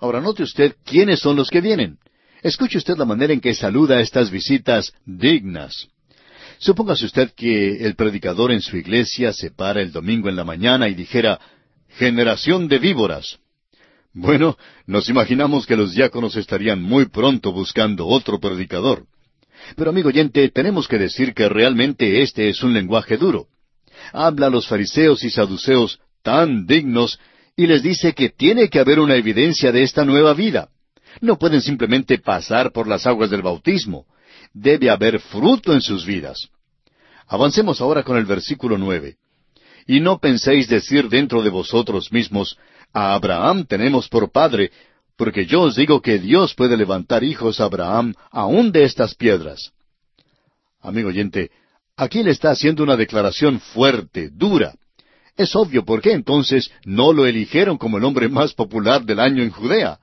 Ahora note usted quiénes son los que vienen. Escuche usted la manera en que saluda estas visitas dignas. Supóngase usted que el predicador en su iglesia se para el domingo en la mañana y dijera, generación de víboras. Bueno, nos imaginamos que los diáconos estarían muy pronto buscando otro predicador. Pero amigo oyente, tenemos que decir que realmente este es un lenguaje duro. Habla a los fariseos y saduceos tan dignos y les dice que tiene que haber una evidencia de esta nueva vida. No pueden simplemente pasar por las aguas del bautismo. Debe haber fruto en sus vidas. Avancemos ahora con el versículo nueve. Y no penséis decir dentro de vosotros mismos, a Abraham tenemos por padre, porque yo os digo que Dios puede levantar hijos a Abraham aún de estas piedras. Amigo oyente, aquí le está haciendo una declaración fuerte, dura. Es obvio por qué entonces no lo eligieron como el hombre más popular del año en Judea.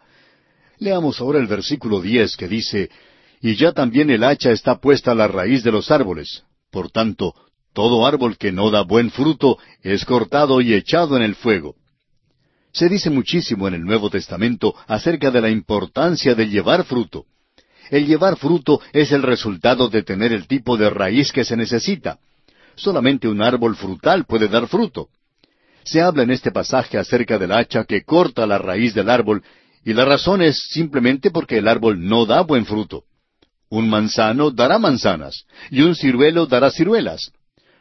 Leamos ahora el versículo diez que dice, Y ya también el hacha está puesta a la raíz de los árboles. Por tanto, todo árbol que no da buen fruto es cortado y echado en el fuego. Se dice muchísimo en el Nuevo Testamento acerca de la importancia de llevar fruto. El llevar fruto es el resultado de tener el tipo de raíz que se necesita. Solamente un árbol frutal puede dar fruto. Se habla en este pasaje acerca del hacha que corta la raíz del árbol y la razón es simplemente porque el árbol no da buen fruto. Un manzano dará manzanas y un ciruelo dará ciruelas.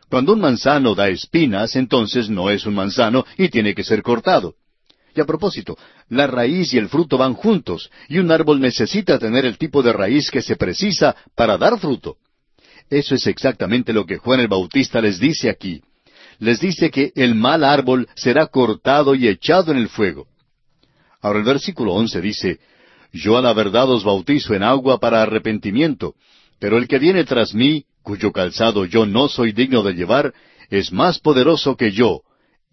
Cuando un manzano da espinas, entonces no es un manzano y tiene que ser cortado. Y a propósito, la raíz y el fruto van juntos, y un árbol necesita tener el tipo de raíz que se precisa para dar fruto. Eso es exactamente lo que Juan el Bautista les dice aquí. Les dice que el mal árbol será cortado y echado en el fuego. Ahora el versículo once dice, Yo a la verdad os bautizo en agua para arrepentimiento, pero el que viene tras mí, cuyo calzado yo no soy digno de llevar, es más poderoso que yo.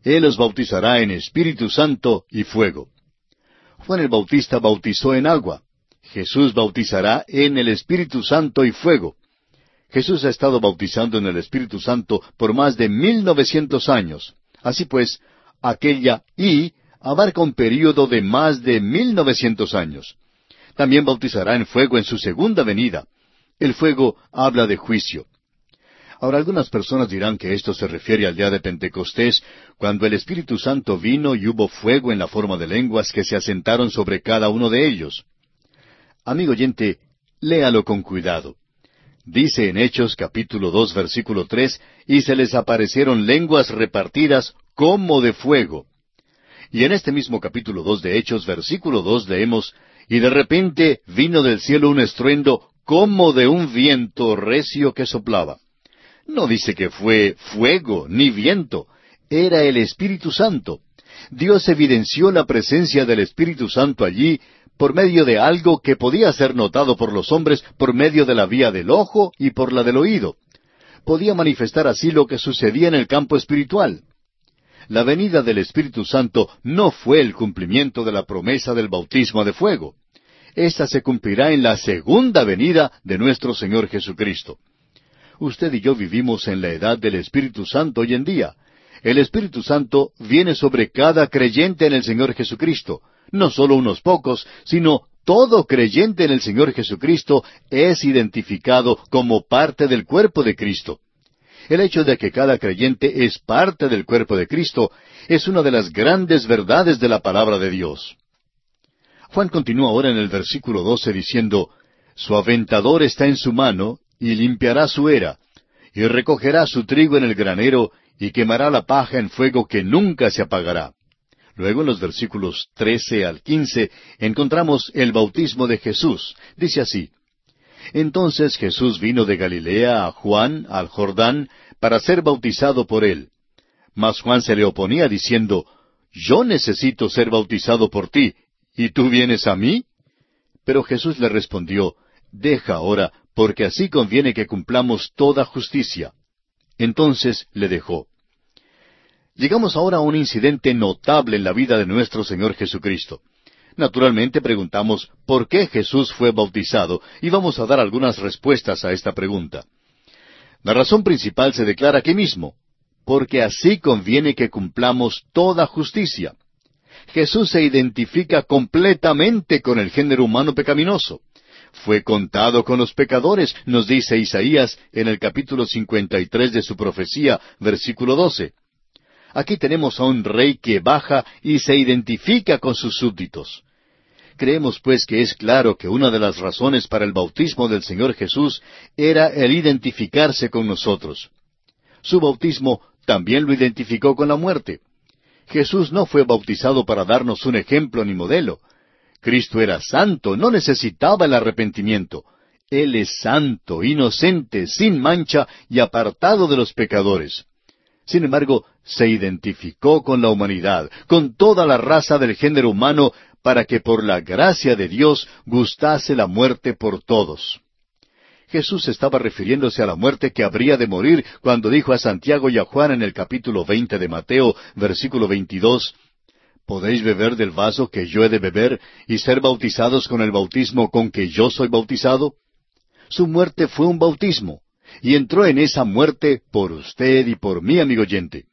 Él os bautizará en Espíritu Santo y fuego. Juan el Bautista bautizó en agua. Jesús bautizará en el Espíritu Santo y fuego. Jesús ha estado bautizando en el Espíritu Santo por más de mil novecientos años. Así pues, aquella y abarca un período de más de mil novecientos años. También bautizará en fuego en su segunda venida. El fuego habla de juicio. Ahora algunas personas dirán que esto se refiere al día de Pentecostés, cuando el Espíritu Santo vino y hubo fuego en la forma de lenguas que se asentaron sobre cada uno de ellos. Amigo oyente, léalo con cuidado. Dice en Hechos capítulo dos versículo tres, y se les aparecieron lenguas repartidas como de fuego. Y en este mismo capítulo dos de Hechos, versículo dos, leemos, Y de repente vino del cielo un estruendo como de un viento recio que soplaba. No dice que fue fuego ni viento, era el Espíritu Santo. Dios evidenció la presencia del Espíritu Santo allí por medio de algo que podía ser notado por los hombres por medio de la vía del ojo y por la del oído. Podía manifestar así lo que sucedía en el campo espiritual. La venida del Espíritu Santo no fue el cumplimiento de la promesa del bautismo de fuego. Esta se cumplirá en la segunda venida de nuestro Señor Jesucristo. Usted y yo vivimos en la edad del Espíritu Santo hoy en día. El Espíritu Santo viene sobre cada creyente en el Señor Jesucristo. No solo unos pocos, sino todo creyente en el Señor Jesucristo es identificado como parte del cuerpo de Cristo. El hecho de que cada creyente es parte del cuerpo de Cristo es una de las grandes verdades de la palabra de Dios. Juan continúa ahora en el versículo 12 diciendo, Su aventador está en su mano, y limpiará su era, y recogerá su trigo en el granero, y quemará la paja en fuego que nunca se apagará. Luego en los versículos 13 al 15 encontramos el bautismo de Jesús. Dice así, Entonces Jesús vino de Galilea a Juan, al Jordán, para ser bautizado por él. Mas Juan se le oponía diciendo, Yo necesito ser bautizado por ti, ¿y tú vienes a mí? Pero Jesús le respondió, Deja ahora, porque así conviene que cumplamos toda justicia. Entonces le dejó. Llegamos ahora a un incidente notable en la vida de nuestro Señor Jesucristo. Naturalmente preguntamos por qué Jesús fue bautizado y vamos a dar algunas respuestas a esta pregunta. La razón principal se declara aquí mismo, porque así conviene que cumplamos toda justicia. Jesús se identifica completamente con el género humano pecaminoso. Fue contado con los pecadores, nos dice Isaías en el capítulo 53 de su profecía, versículo 12. Aquí tenemos a un rey que baja y se identifica con sus súbditos. Creemos pues que es claro que una de las razones para el bautismo del Señor Jesús era el identificarse con nosotros. Su bautismo también lo identificó con la muerte. Jesús no fue bautizado para darnos un ejemplo ni modelo. Cristo era santo, no necesitaba el arrepentimiento. Él es santo, inocente, sin mancha y apartado de los pecadores. Sin embargo, se identificó con la humanidad, con toda la raza del género humano, para que por la gracia de Dios gustase la muerte por todos. Jesús estaba refiriéndose a la muerte que habría de morir cuando dijo a Santiago y a Juan en el capítulo veinte de Mateo, versículo veintidós, ¿Podéis beber del vaso que yo he de beber y ser bautizados con el bautismo con que yo soy bautizado? Su muerte fue un bautismo, y entró en esa muerte por usted y por mí, amigo oyente.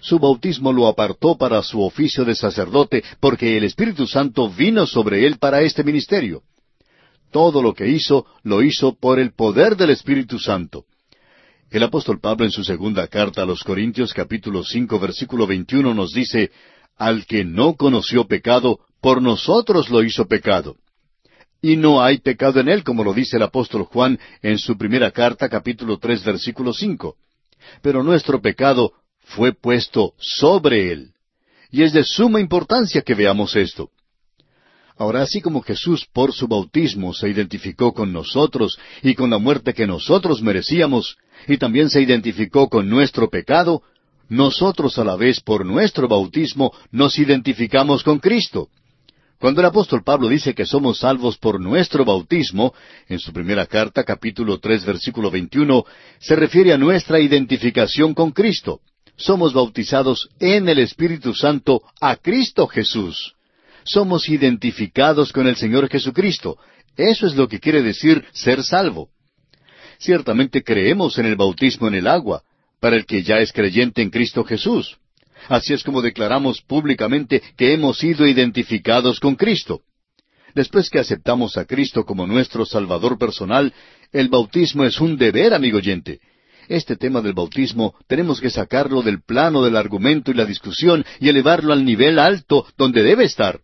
Su bautismo lo apartó para su oficio de sacerdote, porque el Espíritu Santo vino sobre él para este ministerio. Todo lo que hizo, lo hizo por el poder del Espíritu Santo. El apóstol Pablo en su segunda carta a los Corintios capítulo cinco versículo veintiuno nos dice, Al que no conoció pecado, por nosotros lo hizo pecado. Y no hay pecado en él, como lo dice el apóstol Juan en su primera carta capítulo tres versículo cinco. Pero nuestro pecado fue puesto sobre él. Y es de suma importancia que veamos esto. Ahora, así como Jesús por su bautismo se identificó con nosotros y con la muerte que nosotros merecíamos, y también se identificó con nuestro pecado, nosotros a la vez por nuestro bautismo nos identificamos con Cristo. Cuando el apóstol Pablo dice que somos salvos por nuestro bautismo, en su primera carta, capítulo tres, versículo veintiuno, se refiere a nuestra identificación con Cristo. Somos bautizados en el Espíritu Santo a Cristo Jesús somos identificados con el Señor Jesucristo. Eso es lo que quiere decir ser salvo. Ciertamente creemos en el bautismo en el agua, para el que ya es creyente en Cristo Jesús. Así es como declaramos públicamente que hemos sido identificados con Cristo. Después que aceptamos a Cristo como nuestro Salvador personal, el bautismo es un deber, amigo oyente. Este tema del bautismo tenemos que sacarlo del plano del argumento y la discusión y elevarlo al nivel alto donde debe estar.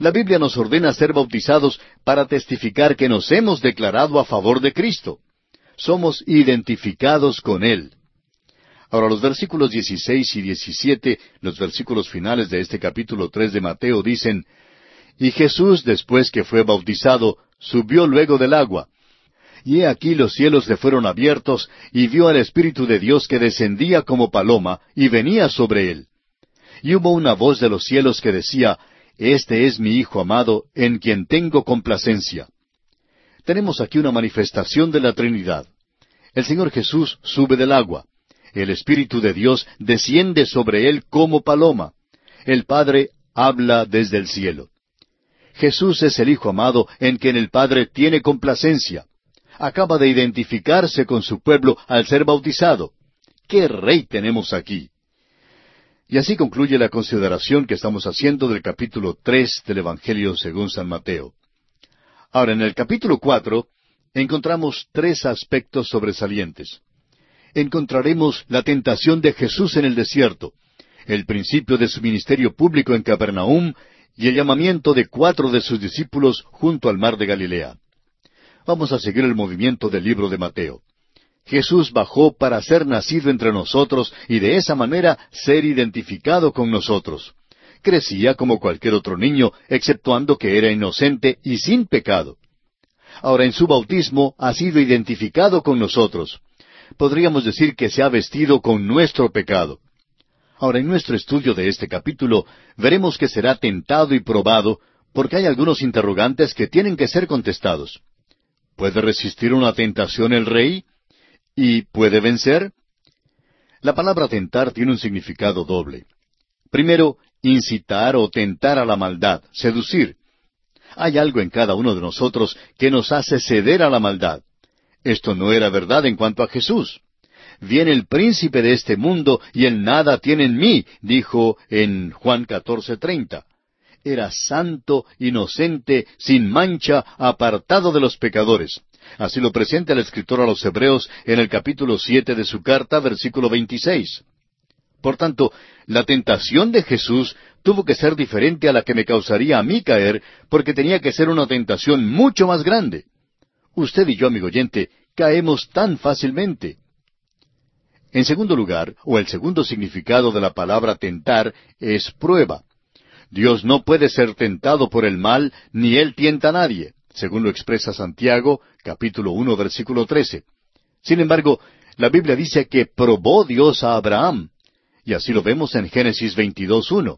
La Biblia nos ordena ser bautizados para testificar que nos hemos declarado a favor de Cristo. Somos identificados con Él. Ahora los versículos 16 y 17, los versículos finales de este capítulo 3 de Mateo dicen, Y Jesús, después que fue bautizado, subió luego del agua. Y he aquí los cielos le fueron abiertos, y vio al Espíritu de Dios que descendía como paloma, y venía sobre él. Y hubo una voz de los cielos que decía, Este es mi Hijo amado, en quien tengo complacencia. Tenemos aquí una manifestación de la Trinidad. El Señor Jesús sube del agua. El Espíritu de Dios desciende sobre él como paloma. El Padre habla desde el cielo. Jesús es el Hijo amado en quien el Padre tiene complacencia. Acaba de identificarse con su pueblo al ser bautizado. ¡Qué rey tenemos aquí! Y así concluye la consideración que estamos haciendo del capítulo tres del Evangelio según San Mateo. Ahora, en el capítulo cuatro encontramos tres aspectos sobresalientes. Encontraremos la tentación de Jesús en el desierto, el principio de su ministerio público en Capernaum y el llamamiento de cuatro de sus discípulos junto al mar de Galilea. Vamos a seguir el movimiento del libro de Mateo. Jesús bajó para ser nacido entre nosotros y de esa manera ser identificado con nosotros. Crecía como cualquier otro niño, exceptuando que era inocente y sin pecado. Ahora en su bautismo ha sido identificado con nosotros. Podríamos decir que se ha vestido con nuestro pecado. Ahora, en nuestro estudio de este capítulo veremos que será tentado y probado porque hay algunos interrogantes que tienen que ser contestados. ¿Puede resistir una tentación el rey? ¿Y puede vencer? La palabra tentar tiene un significado doble. Primero, incitar o tentar a la maldad, seducir. Hay algo en cada uno de nosotros que nos hace ceder a la maldad. Esto no era verdad en cuanto a Jesús viene el príncipe de este mundo y él nada tiene en mí, dijo en Juan catorce treinta. Era santo, inocente, sin mancha, apartado de los pecadores. Así lo presenta el escritor a los Hebreos en el capítulo siete de su carta, versículo veintiséis. Por tanto, la tentación de Jesús tuvo que ser diferente a la que me causaría a mí caer, porque tenía que ser una tentación mucho más grande. Usted y yo, amigo oyente, caemos tan fácilmente. En segundo lugar, o el segundo significado de la palabra tentar, es prueba. Dios no puede ser tentado por el mal, ni Él tienta a nadie, según lo expresa Santiago, capítulo uno, versículo trece. Sin embargo, la Biblia dice que probó Dios a Abraham, y así lo vemos en Génesis 22.1.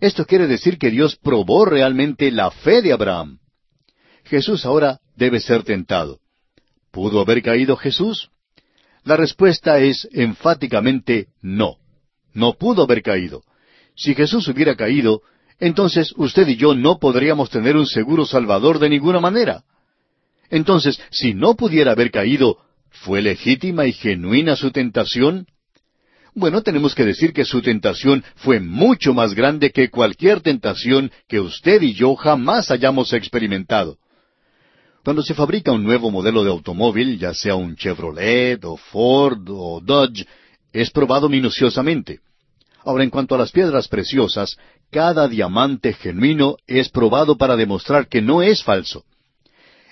Esto quiere decir que Dios probó realmente la fe de Abraham. Jesús ahora debe ser tentado. ¿Pudo haber caído Jesús? La respuesta es enfáticamente no. No pudo haber caído. Si Jesús hubiera caído, entonces usted y yo no podríamos tener un seguro salvador de ninguna manera. Entonces, si no pudiera haber caído, ¿fue legítima y genuina su tentación? Bueno, tenemos que decir que su tentación fue mucho más grande que cualquier tentación que usted y yo jamás hayamos experimentado. Cuando se fabrica un nuevo modelo de automóvil, ya sea un Chevrolet o Ford o Dodge, es probado minuciosamente. Ahora, en cuanto a las piedras preciosas, cada diamante genuino es probado para demostrar que no es falso.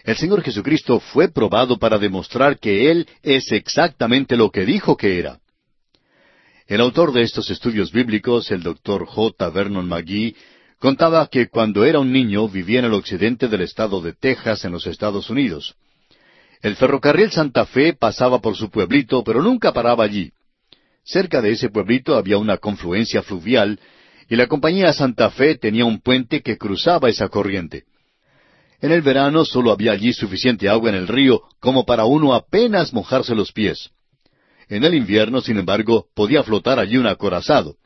El Señor Jesucristo fue probado para demostrar que Él es exactamente lo que dijo que era. El autor de estos estudios bíblicos, el doctor J. Vernon McGee, Contaba que cuando era un niño vivía en el occidente del estado de Texas, en los Estados Unidos. El ferrocarril Santa Fe pasaba por su pueblito, pero nunca paraba allí. Cerca de ese pueblito había una confluencia fluvial, y la compañía Santa Fe tenía un puente que cruzaba esa corriente. En el verano solo había allí suficiente agua en el río como para uno apenas mojarse los pies. En el invierno, sin embargo, podía flotar allí un acorazado.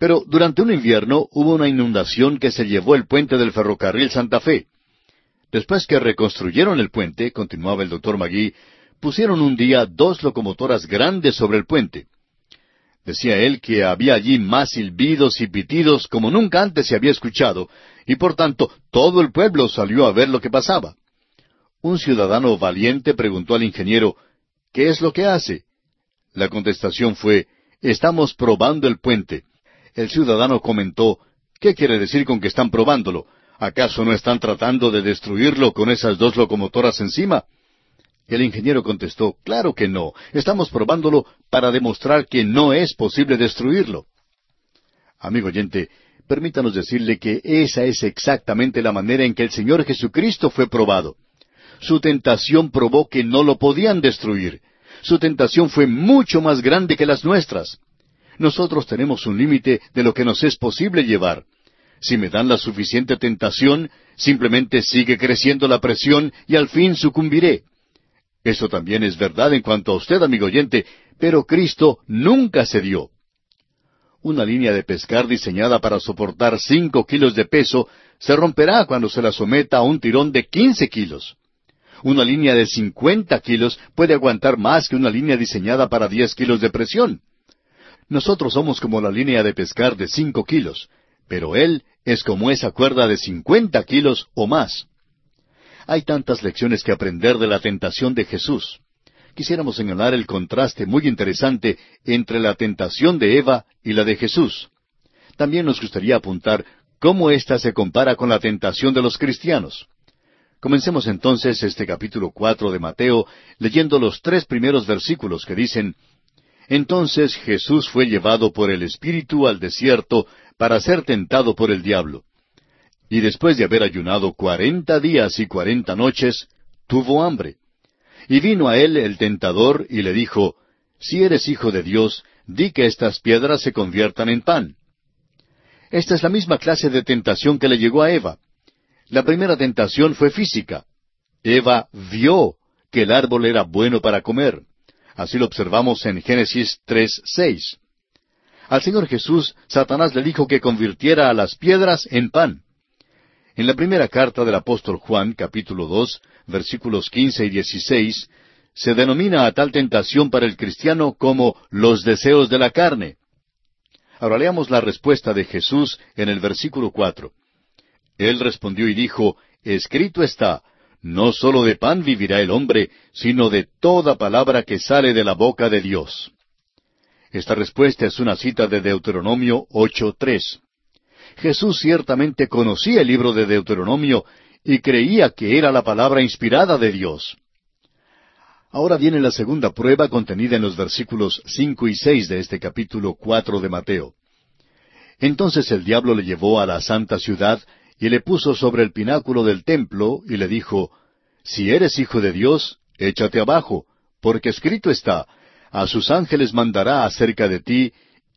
Pero durante un invierno hubo una inundación que se llevó el puente del ferrocarril Santa Fe. Después que reconstruyeron el puente, continuaba el doctor Magui, pusieron un día dos locomotoras grandes sobre el puente. Decía él que había allí más silbidos y pitidos como nunca antes se había escuchado, y por tanto todo el pueblo salió a ver lo que pasaba. Un ciudadano valiente preguntó al ingeniero, ¿Qué es lo que hace? La contestación fue, Estamos probando el puente. El ciudadano comentó, ¿qué quiere decir con que están probándolo? ¿Acaso no están tratando de destruirlo con esas dos locomotoras encima? El ingeniero contestó, claro que no, estamos probándolo para demostrar que no es posible destruirlo. Amigo oyente, permítanos decirle que esa es exactamente la manera en que el Señor Jesucristo fue probado. Su tentación probó que no lo podían destruir. Su tentación fue mucho más grande que las nuestras. Nosotros tenemos un límite de lo que nos es posible llevar. Si me dan la suficiente tentación, simplemente sigue creciendo la presión y al fin sucumbiré. Eso también es verdad en cuanto a usted, amigo oyente, pero Cristo nunca se dio. Una línea de pescar diseñada para soportar cinco kilos de peso se romperá cuando se la someta a un tirón de quince kilos. Una línea de cincuenta kilos puede aguantar más que una línea diseñada para diez kilos de presión. Nosotros somos como la línea de pescar de cinco kilos, pero Él es como esa cuerda de cincuenta kilos o más. Hay tantas lecciones que aprender de la tentación de Jesús. Quisiéramos señalar el contraste muy interesante entre la tentación de Eva y la de Jesús. También nos gustaría apuntar cómo ésta se compara con la tentación de los cristianos. Comencemos entonces este capítulo cuatro de Mateo leyendo los tres primeros versículos que dicen Entonces Jesús fue llevado por el Espíritu al desierto para ser tentado por el diablo. Y después de haber ayunado cuarenta días y cuarenta noches, tuvo hambre. Y vino a él el tentador y le dijo, Si eres hijo de Dios, di que estas piedras se conviertan en pan. Esta es la misma clase de tentación que le llegó a Eva. La primera tentación fue física. Eva vio que el árbol era bueno para comer. Así lo observamos en Génesis 3.6. Al Señor Jesús, Satanás le dijo que convirtiera a las piedras en pan. En la primera carta del apóstol Juan, capítulo dos, versículos quince y dieciséis, se denomina a tal tentación para el cristiano como los deseos de la carne. Ahora leamos la respuesta de Jesús en el versículo cuatro. Él respondió y dijo, Escrito está, no sólo de pan vivirá el hombre, sino de toda palabra que sale de la boca de Dios. Esta respuesta es una cita de Deuteronomio 8.3. Jesús ciertamente conocía el libro de Deuteronomio y creía que era la palabra inspirada de Dios. Ahora viene la segunda prueba contenida en los versículos cinco y seis de este capítulo cuatro de Mateo. Entonces el diablo le llevó a la santa ciudad y le puso sobre el pináculo del templo y le dijo, Si eres hijo de Dios, échate abajo, porque escrito está, a sus ángeles mandará acerca de ti,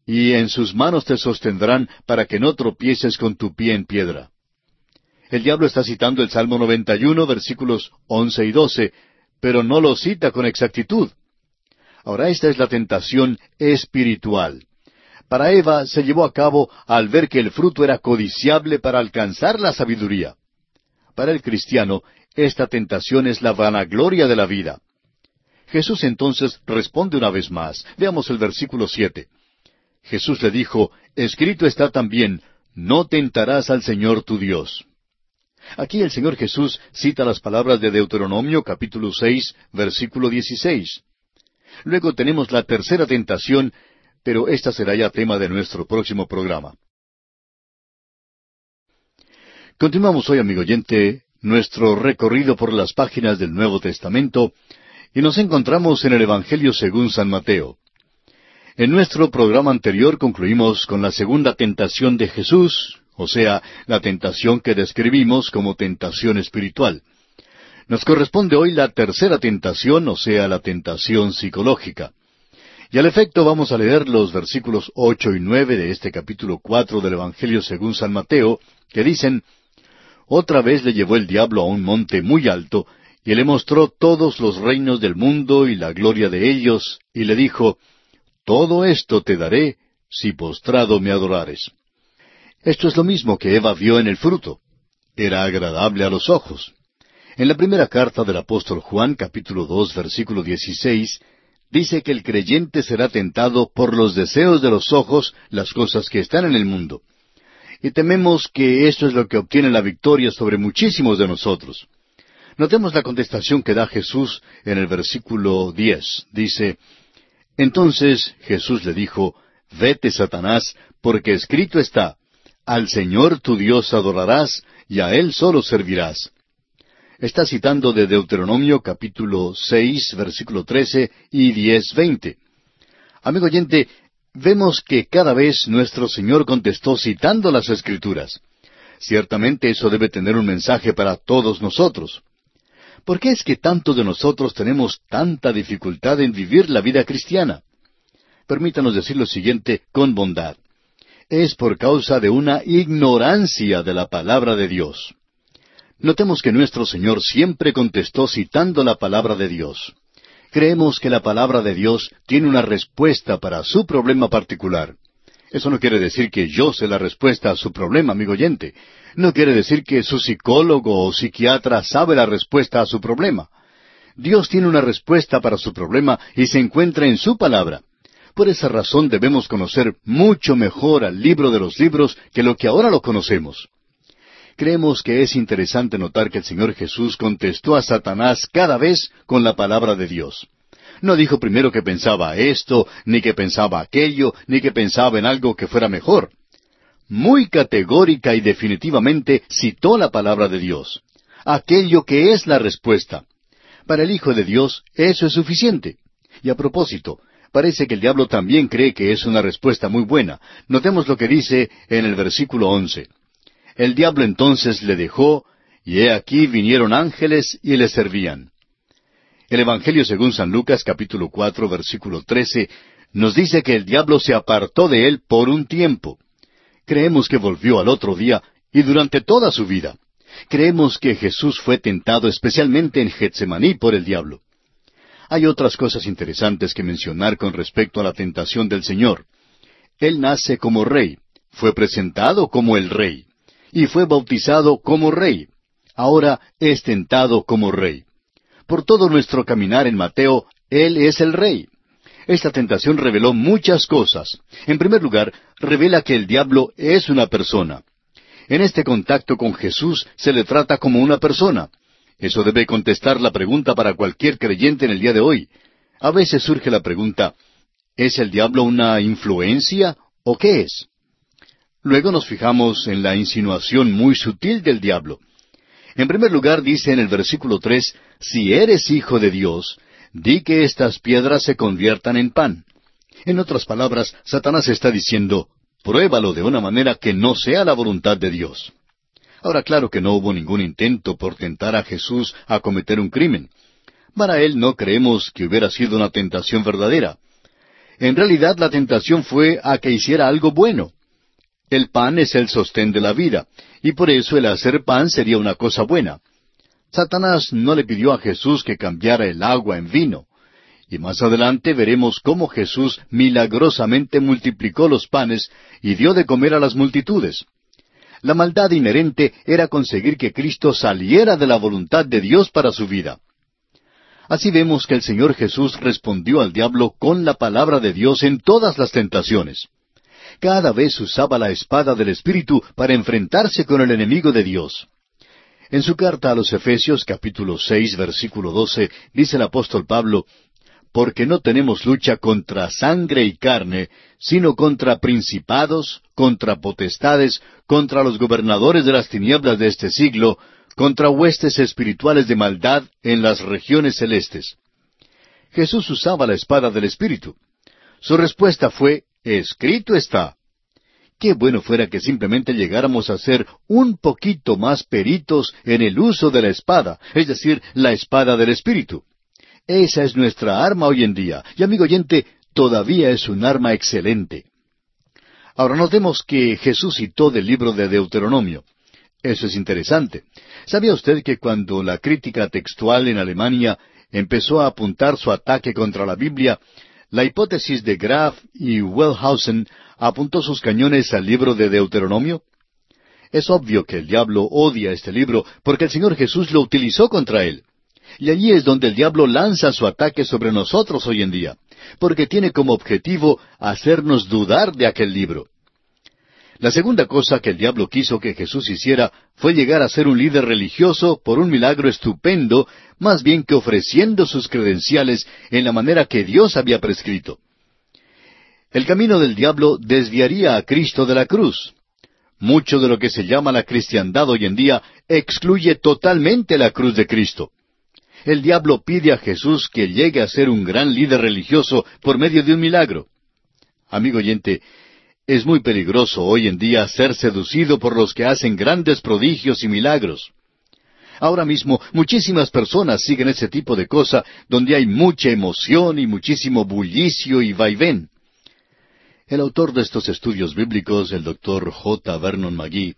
y en sus manos te sostendrán para que no tropieces con tu pie en piedra. El diablo está citando el Salmo 91, versículos once y doce, pero no lo cita con exactitud. Ahora esta es la tentación espiritual para Eva se llevó a cabo al ver que el fruto era codiciable para alcanzar la sabiduría. Para el cristiano, esta tentación es la vanagloria de la vida. Jesús entonces responde una vez más. Veamos el versículo siete. Jesús le dijo, Escrito está también, no tentarás al Señor tu Dios. Aquí el Señor Jesús cita las palabras de Deuteronomio capítulo seis, versículo dieciséis. Luego tenemos la tercera tentación pero esta será ya tema de nuestro próximo programa. Continuamos hoy, amigo oyente, nuestro recorrido por las páginas del Nuevo Testamento y nos encontramos en el Evangelio según San Mateo. En nuestro programa anterior concluimos con la segunda tentación de Jesús, o sea, la tentación que describimos como tentación espiritual. Nos corresponde hoy la tercera tentación, o sea, la tentación psicológica. Y al efecto vamos a leer los versículos ocho y nueve de este capítulo cuatro del Evangelio según San Mateo, que dicen Otra vez le llevó el diablo a un monte muy alto, y le mostró todos los reinos del mundo y la gloria de ellos, y le dijo Todo esto te daré, si postrado me adorares. Esto es lo mismo que Eva vio en el fruto. Era agradable a los ojos. En la primera carta del apóstol Juan, capítulo dos, versículo dieciséis, dice que el creyente será tentado por los deseos de los ojos, las cosas que están en el mundo. Y tememos que esto es lo que obtiene la victoria sobre muchísimos de nosotros. Notemos la contestación que da Jesús en el versículo diez. Dice, Entonces Jesús le dijo, Vete, Satanás, porque escrito está, Al Señor tu Dios adorarás, y a Él solo servirás está citando de Deuteronomio capítulo seis, versículo trece y diez, veinte. Amigo oyente, vemos que cada vez nuestro Señor contestó citando las Escrituras. Ciertamente eso debe tener un mensaje para todos nosotros. ¿Por qué es que tantos de nosotros tenemos tanta dificultad en vivir la vida cristiana? Permítanos decir lo siguiente con bondad. es por causa de una ignorancia de la palabra de Dios. Notemos que nuestro Señor siempre contestó citando la palabra de Dios. Creemos que la palabra de Dios tiene una respuesta para su problema particular. Eso no quiere decir que yo sé la respuesta a su problema, amigo oyente. No quiere decir que su psicólogo o psiquiatra sabe la respuesta a su problema. Dios tiene una respuesta para su problema y se encuentra en su palabra. Por esa razón debemos conocer mucho mejor al libro de los libros que lo que ahora lo conocemos. Creemos que es interesante notar que el Señor Jesús contestó a Satanás cada vez con la palabra de Dios. No dijo primero que pensaba esto, ni que pensaba aquello, ni que pensaba en algo que fuera mejor. Muy categórica y definitivamente citó la palabra de Dios, aquello que es la respuesta. Para el Hijo de Dios eso es suficiente. Y a propósito, parece que el diablo también cree que es una respuesta muy buena. Notemos lo que dice en el versículo once. El diablo entonces le dejó, y he aquí vinieron ángeles y le servían. El Evangelio según San Lucas capítulo cuatro versículo trece nos dice que el diablo se apartó de él por un tiempo. Creemos que volvió al otro día y durante toda su vida. Creemos que Jesús fue tentado especialmente en Getsemaní por el diablo. Hay otras cosas interesantes que mencionar con respecto a la tentación del Señor. Él nace como rey, fue presentado como el rey, y fue bautizado como rey. Ahora es tentado como rey. Por todo nuestro caminar en Mateo, Él es el rey. Esta tentación reveló muchas cosas. En primer lugar, revela que el diablo es una persona. En este contacto con Jesús se le trata como una persona. Eso debe contestar la pregunta para cualquier creyente en el día de hoy. A veces surge la pregunta, ¿es el diablo una influencia o qué es? Luego nos fijamos en la insinuación muy sutil del diablo. En primer lugar dice en el versículo tres, si eres hijo de Dios, di que estas piedras se conviertan en pan. En otras palabras, Satanás está diciendo, Pruébalo de una manera que no sea la voluntad de Dios. Ahora claro que no hubo ningún intento por tentar a Jesús a cometer un crimen. Para él no creemos que hubiera sido una tentación verdadera. En realidad la tentación fue a que hiciera algo bueno. El pan es el sostén de la vida, y por eso el hacer pan sería una cosa buena. Satanás no le pidió a Jesús que cambiara el agua en vino. Y más adelante veremos cómo Jesús milagrosamente multiplicó los panes y dio de comer a las multitudes. La maldad inherente era conseguir que Cristo saliera de la voluntad de Dios para su vida. Así vemos que el Señor Jesús respondió al diablo con la palabra de Dios en todas las tentaciones. Cada vez usaba la espada del Espíritu para enfrentarse con el enemigo de Dios. En su carta a los Efesios capítulo seis versículo doce dice el apóstol Pablo porque no tenemos lucha contra sangre y carne, sino contra principados, contra potestades, contra los gobernadores de las tinieblas de este siglo, contra huestes espirituales de maldad en las regiones celestes. Jesús usaba la espada del Espíritu. Su respuesta fue, escrito está. Qué bueno fuera que simplemente llegáramos a ser un poquito más peritos en el uso de la espada, es decir, la espada del Espíritu. Esa es nuestra arma hoy en día. Y amigo oyente, todavía es un arma excelente. Ahora notemos que Jesús citó del libro de Deuteronomio. Eso es interesante. ¿Sabía usted que cuando la crítica textual en Alemania empezó a apuntar su ataque contra la Biblia, la hipótesis de Graf y Wellhausen apuntó sus cañones al libro de Deuteronomio? Es obvio que el diablo odia este libro porque el Señor Jesús lo utilizó contra él. Y allí es donde el diablo lanza su ataque sobre nosotros hoy en día, porque tiene como objetivo hacernos dudar de aquel libro. La segunda cosa que el diablo quiso que Jesús hiciera fue llegar a ser un líder religioso por un milagro estupendo, más bien que ofreciendo sus credenciales en la manera que Dios había prescrito. El camino del diablo desviaría a Cristo de la cruz. Mucho de lo que se llama la cristiandad hoy en día excluye totalmente la cruz de Cristo el diablo pide a Jesús que llegue a ser un gran líder religioso por medio de un milagro. Amigo oyente, es muy peligroso hoy en día ser seducido por los que hacen grandes prodigios y milagros. Ahora mismo muchísimas personas siguen ese tipo de cosa donde hay mucha emoción y muchísimo bullicio y vaivén. El autor de estos estudios bíblicos, el doctor J. Vernon McGee,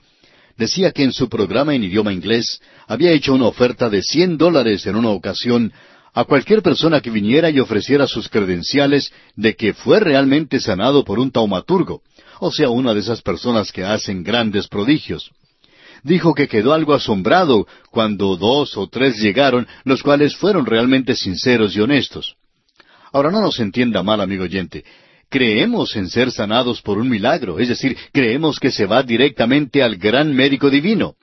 decía que en su programa en idioma inglés había hecho una oferta de cien dólares en una ocasión a cualquier persona que viniera y ofreciera sus credenciales de que fue realmente sanado por un taumaturgo, o sea, una de esas personas que hacen grandes prodigios. Dijo que quedó algo asombrado cuando dos o tres llegaron, los cuales fueron realmente sinceros y honestos. Ahora no nos entienda mal, amigo oyente, creemos en ser sanados por un milagro, es decir, creemos que se va directamente al gran médico divino.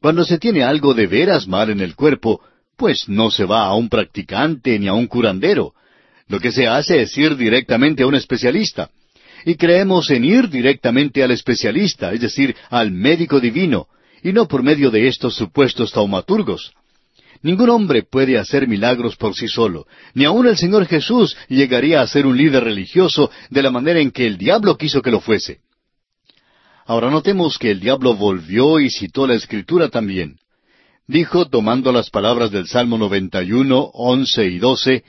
Cuando se tiene algo de veras mal en el cuerpo, pues no se va a un practicante ni a un curandero. Lo que se hace es ir directamente a un especialista. Y creemos en ir directamente al especialista, es decir, al médico divino, y no por medio de estos supuestos taumaturgos. Ningún hombre puede hacer milagros por sí solo. Ni aun el Señor Jesús llegaría a ser un líder religioso de la manera en que el diablo quiso que lo fuese. Ahora notemos que el diablo volvió y citó la Escritura también. Dijo, tomando las palabras del Salmo 91, 11 y 12,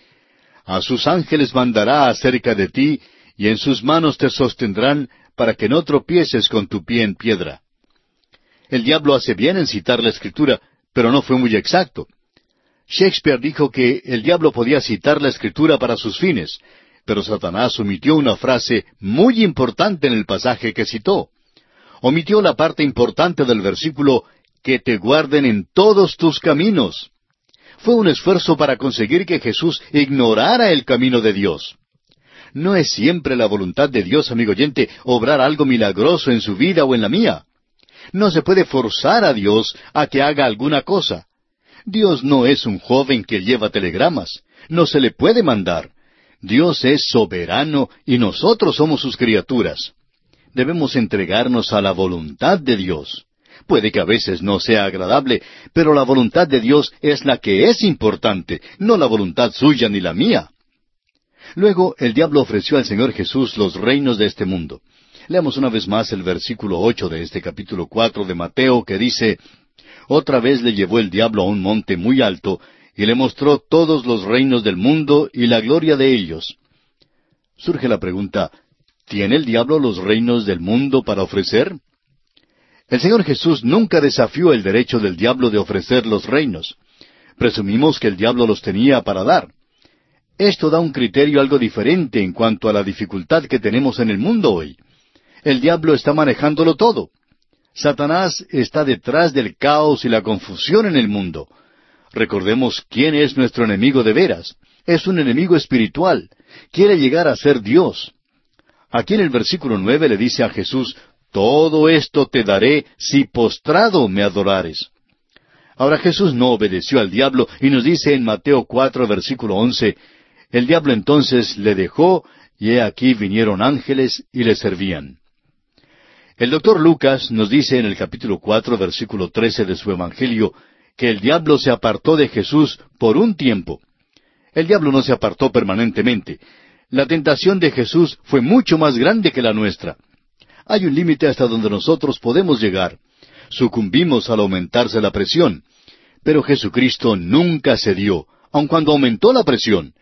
A sus ángeles mandará acerca de ti, y en sus manos te sostendrán, para que no tropieces con tu pie en piedra. El diablo hace bien en citar la Escritura, pero no fue muy exacto. Shakespeare dijo que el diablo podía citar la escritura para sus fines, pero Satanás omitió una frase muy importante en el pasaje que citó. Omitió la parte importante del versículo que te guarden en todos tus caminos. Fue un esfuerzo para conseguir que Jesús ignorara el camino de Dios. No es siempre la voluntad de Dios, amigo oyente, obrar algo milagroso en su vida o en la mía. No se puede forzar a Dios a que haga alguna cosa. Dios no es un joven que lleva telegramas. No se le puede mandar. Dios es soberano y nosotros somos sus criaturas. Debemos entregarnos a la voluntad de Dios. Puede que a veces no sea agradable, pero la voluntad de Dios es la que es importante, no la voluntad suya ni la mía. Luego el diablo ofreció al Señor Jesús los reinos de este mundo. Leamos una vez más el versículo ocho de este capítulo cuatro de Mateo que dice otra vez le llevó el diablo a un monte muy alto, y le mostró todos los reinos del mundo y la gloria de ellos. Surge la pregunta, ¿tiene el diablo los reinos del mundo para ofrecer? El Señor Jesús nunca desafió el derecho del diablo de ofrecer los reinos. Presumimos que el diablo los tenía para dar. Esto da un criterio algo diferente en cuanto a la dificultad que tenemos en el mundo hoy. El diablo está manejándolo todo. Satanás está detrás del caos y la confusión en el mundo. Recordemos quién es nuestro enemigo de veras. Es un enemigo espiritual. Quiere llegar a ser Dios. Aquí en el versículo nueve le dice a Jesús, Todo esto te daré si postrado me adorares. Ahora Jesús no obedeció al diablo y nos dice en Mateo cuatro versículo once, El diablo entonces le dejó y he aquí vinieron ángeles y le servían. El doctor Lucas nos dice en el capítulo cuatro, versículo trece de su Evangelio, que el diablo se apartó de Jesús por un tiempo. El diablo no se apartó permanentemente. La tentación de Jesús fue mucho más grande que la nuestra. Hay un límite hasta donde nosotros podemos llegar. Sucumbimos al aumentarse la presión. Pero Jesucristo nunca cedió, aun cuando aumentó la presión.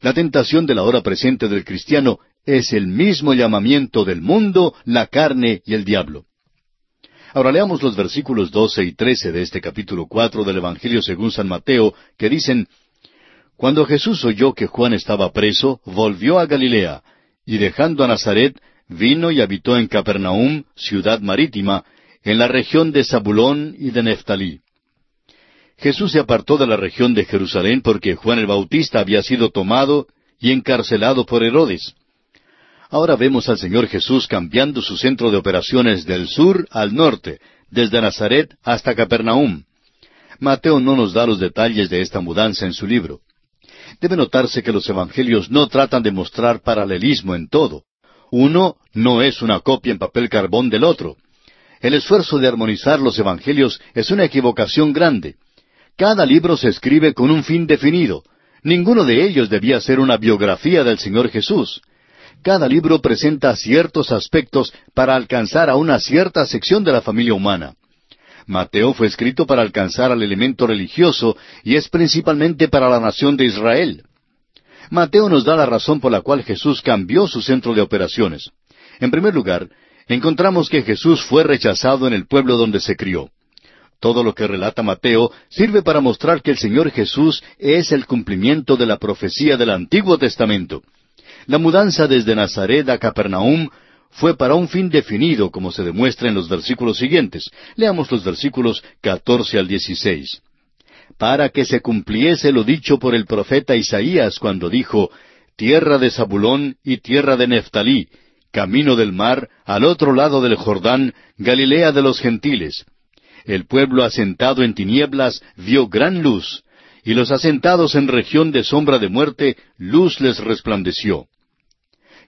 La tentación de la hora presente del cristiano es el mismo llamamiento del mundo, la carne y el diablo. Ahora leamos los versículos doce y trece de este capítulo cuatro del Evangelio según San Mateo, que dicen Cuando Jesús oyó que Juan estaba preso, volvió a Galilea, y dejando a Nazaret, vino y habitó en Capernaum, ciudad marítima, en la región de Zabulón y de Neftalí. Jesús se apartó de la región de Jerusalén porque Juan el Bautista había sido tomado y encarcelado por Herodes. Ahora vemos al Señor Jesús cambiando su centro de operaciones del sur al norte, desde Nazaret hasta Capernaum. Mateo no nos da los detalles de esta mudanza en su libro. Debe notarse que los evangelios no tratan de mostrar paralelismo en todo. Uno no es una copia en papel carbón del otro. El esfuerzo de armonizar los evangelios es una equivocación grande. Cada libro se escribe con un fin definido. Ninguno de ellos debía ser una biografía del Señor Jesús cada libro presenta ciertos aspectos para alcanzar a una cierta sección de la familia humana. Mateo fue escrito para alcanzar al elemento religioso y es principalmente para la nación de Israel. Mateo nos da la razón por la cual Jesús cambió su centro de operaciones. En primer lugar, encontramos que Jesús fue rechazado en el pueblo donde se crió. Todo lo que relata Mateo sirve para mostrar que el Señor Jesús es el cumplimiento de la profecía del Antiguo Testamento. La mudanza desde Nazaret a Capernaum fue para un fin definido, como se demuestra en los versículos siguientes. Leamos los versículos 14 al 16. Para que se cumpliese lo dicho por el profeta Isaías cuando dijo, Tierra de Zabulón y tierra de Neftalí, camino del mar, al otro lado del Jordán, Galilea de los gentiles el pueblo asentado en tinieblas vio gran luz, y los asentados en región de sombra de muerte, luz les resplandeció.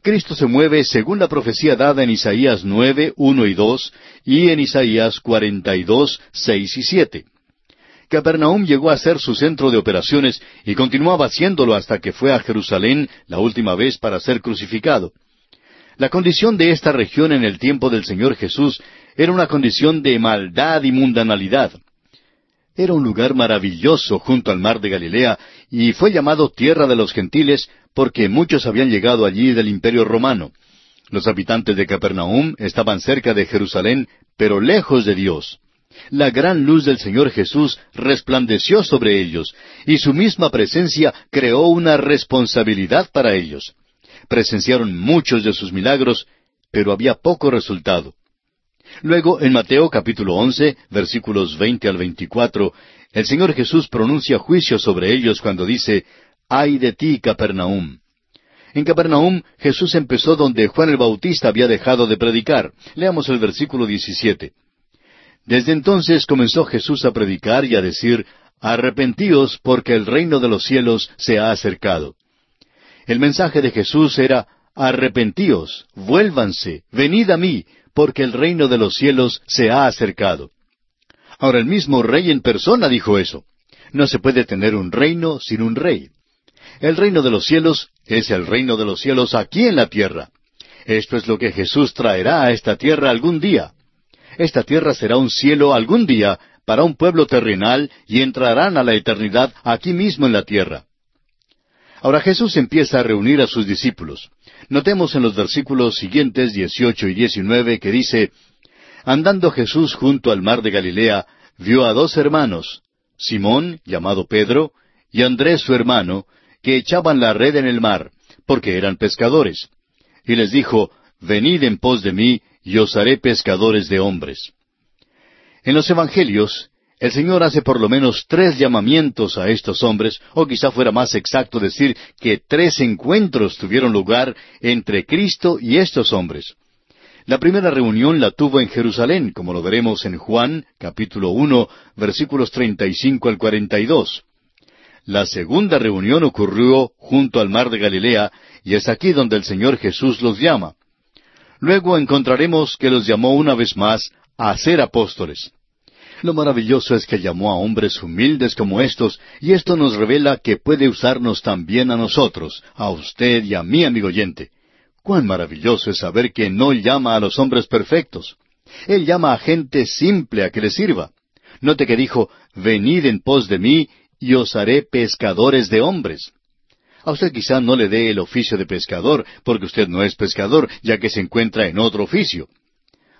Cristo se mueve según la profecía dada en Isaías nueve, uno y dos, y en Isaías cuarenta y dos, seis y siete. Capernaum llegó a ser su centro de operaciones y continuaba haciéndolo hasta que fue a Jerusalén la última vez para ser crucificado. La condición de esta región en el tiempo del Señor Jesús era una condición de maldad y mundanalidad. Era un lugar maravilloso junto al mar de Galilea y fue llamado tierra de los gentiles porque muchos habían llegado allí del imperio romano. Los habitantes de Capernaum estaban cerca de Jerusalén, pero lejos de Dios. La gran luz del Señor Jesús resplandeció sobre ellos, y su misma presencia creó una responsabilidad para ellos. Presenciaron muchos de sus milagros, pero había poco resultado. Luego, en Mateo capítulo once, versículos veinte al veinticuatro, el Señor Jesús pronuncia juicio sobre ellos cuando dice, Ay de ti, Capernaum. En Capernaum Jesús empezó donde Juan el Bautista había dejado de predicar. Leamos el versículo 17. Desde entonces comenzó Jesús a predicar y a decir, Arrepentíos porque el reino de los cielos se ha acercado. El mensaje de Jesús era, Arrepentíos, vuélvanse, venid a mí, porque el reino de los cielos se ha acercado. Ahora el mismo rey en persona dijo eso. No se puede tener un reino sin un rey. El reino de los cielos es el reino de los cielos aquí en la tierra. Esto es lo que Jesús traerá a esta tierra algún día. Esta tierra será un cielo algún día para un pueblo terrenal y entrarán a la eternidad aquí mismo en la tierra. Ahora Jesús empieza a reunir a sus discípulos. Notemos en los versículos siguientes, dieciocho y diecinueve, que dice, Andando Jesús junto al mar de Galilea, vio a dos hermanos, Simón, llamado Pedro, y Andrés su hermano, que echaban la red en el mar, porque eran pescadores. Y les dijo, Venid en pos de mí, y os haré pescadores de hombres. En los Evangelios, el Señor hace por lo menos tres llamamientos a estos hombres, o quizá fuera más exacto decir que tres encuentros tuvieron lugar entre Cristo y estos hombres. La primera reunión la tuvo en Jerusalén, como lo veremos en Juan, capítulo uno, versículos treinta y cinco al cuarenta y dos. La segunda reunión ocurrió junto al mar de Galilea, y es aquí donde el Señor Jesús los llama. Luego encontraremos que los llamó una vez más a ser apóstoles. Lo maravilloso es que llamó a hombres humildes como estos, y esto nos revela que puede usarnos también a nosotros, a usted y a mí, amigo oyente. Cuán maravilloso es saber que no llama a los hombres perfectos. Él llama a gente simple a que le sirva. Note que dijo, venid en pos de mí y os haré pescadores de hombres. A usted quizá no le dé el oficio de pescador, porque usted no es pescador, ya que se encuentra en otro oficio.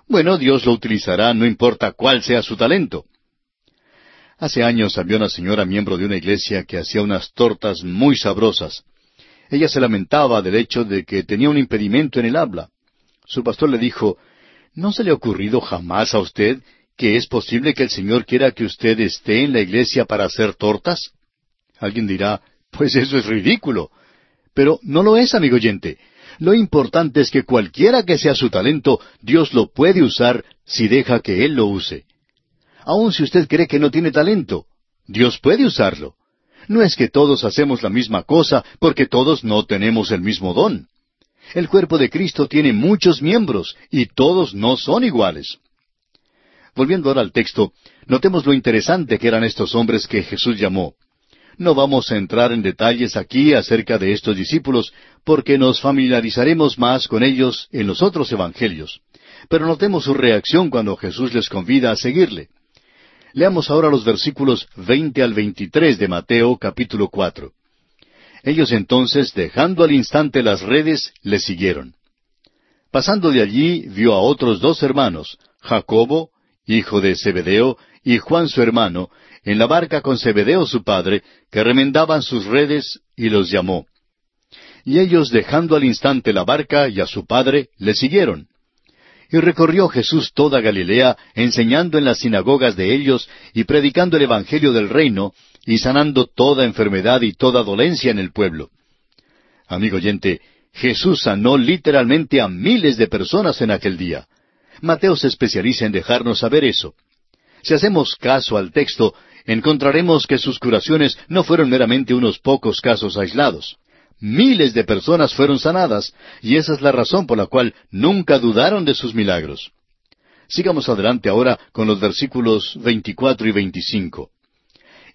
Bueno, Dios lo utilizará, no importa cuál sea su talento. Hace años había una señora miembro de una iglesia que hacía unas tortas muy sabrosas. Ella se lamentaba del hecho de que tenía un impedimento en el habla. Su pastor le dijo, ¿No se le ha ocurrido jamás a usted que es posible que el Señor quiera que usted esté en la iglesia para hacer tortas? Alguien dirá, pues eso es ridículo. Pero no lo es, amigo oyente. Lo importante es que cualquiera que sea su talento, Dios lo puede usar si deja que Él lo use. Aun si usted cree que no tiene talento, Dios puede usarlo. No es que todos hacemos la misma cosa, porque todos no tenemos el mismo don. El cuerpo de Cristo tiene muchos miembros, y todos no son iguales. Volviendo ahora al texto, notemos lo interesante que eran estos hombres que Jesús llamó. No vamos a entrar en detalles aquí acerca de estos discípulos, porque nos familiarizaremos más con ellos en los otros evangelios. Pero notemos su reacción cuando Jesús les convida a seguirle. Leamos ahora los versículos veinte al veintitrés de Mateo capítulo cuatro. Ellos entonces, dejando al instante las redes, le siguieron. Pasando de allí, vio a otros dos hermanos, Jacobo, hijo de Zebedeo, y Juan su hermano, en la barca con Zebedeo su padre, que remendaban sus redes, y los llamó. Y ellos, dejando al instante la barca y a su padre, le siguieron. Y recorrió Jesús toda Galilea, enseñando en las sinagogas de ellos y predicando el Evangelio del reino, y sanando toda enfermedad y toda dolencia en el pueblo. Amigo oyente, Jesús sanó literalmente a miles de personas en aquel día. Mateo se especializa en dejarnos saber eso. Si hacemos caso al texto, encontraremos que sus curaciones no fueron meramente unos pocos casos aislados. Miles de personas fueron sanadas, y esa es la razón por la cual nunca dudaron de sus milagros. Sigamos adelante ahora con los versículos 24 y 25.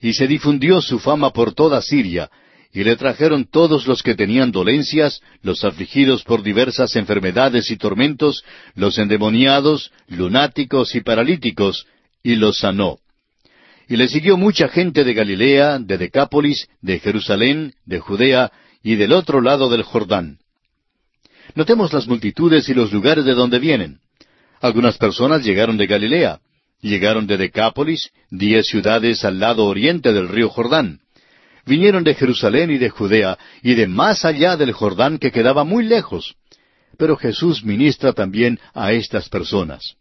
Y se difundió su fama por toda Siria, y le trajeron todos los que tenían dolencias, los afligidos por diversas enfermedades y tormentos, los endemoniados, lunáticos y paralíticos, y los sanó. Y le siguió mucha gente de Galilea, de Decápolis, de Jerusalén, de Judea y del otro lado del Jordán. Notemos las multitudes y los lugares de donde vienen. Algunas personas llegaron de Galilea, llegaron de Decápolis, diez ciudades al lado oriente del río Jordán vinieron de Jerusalén y de Judea y de más allá del Jordán que quedaba muy lejos. Pero Jesús ministra también a estas personas.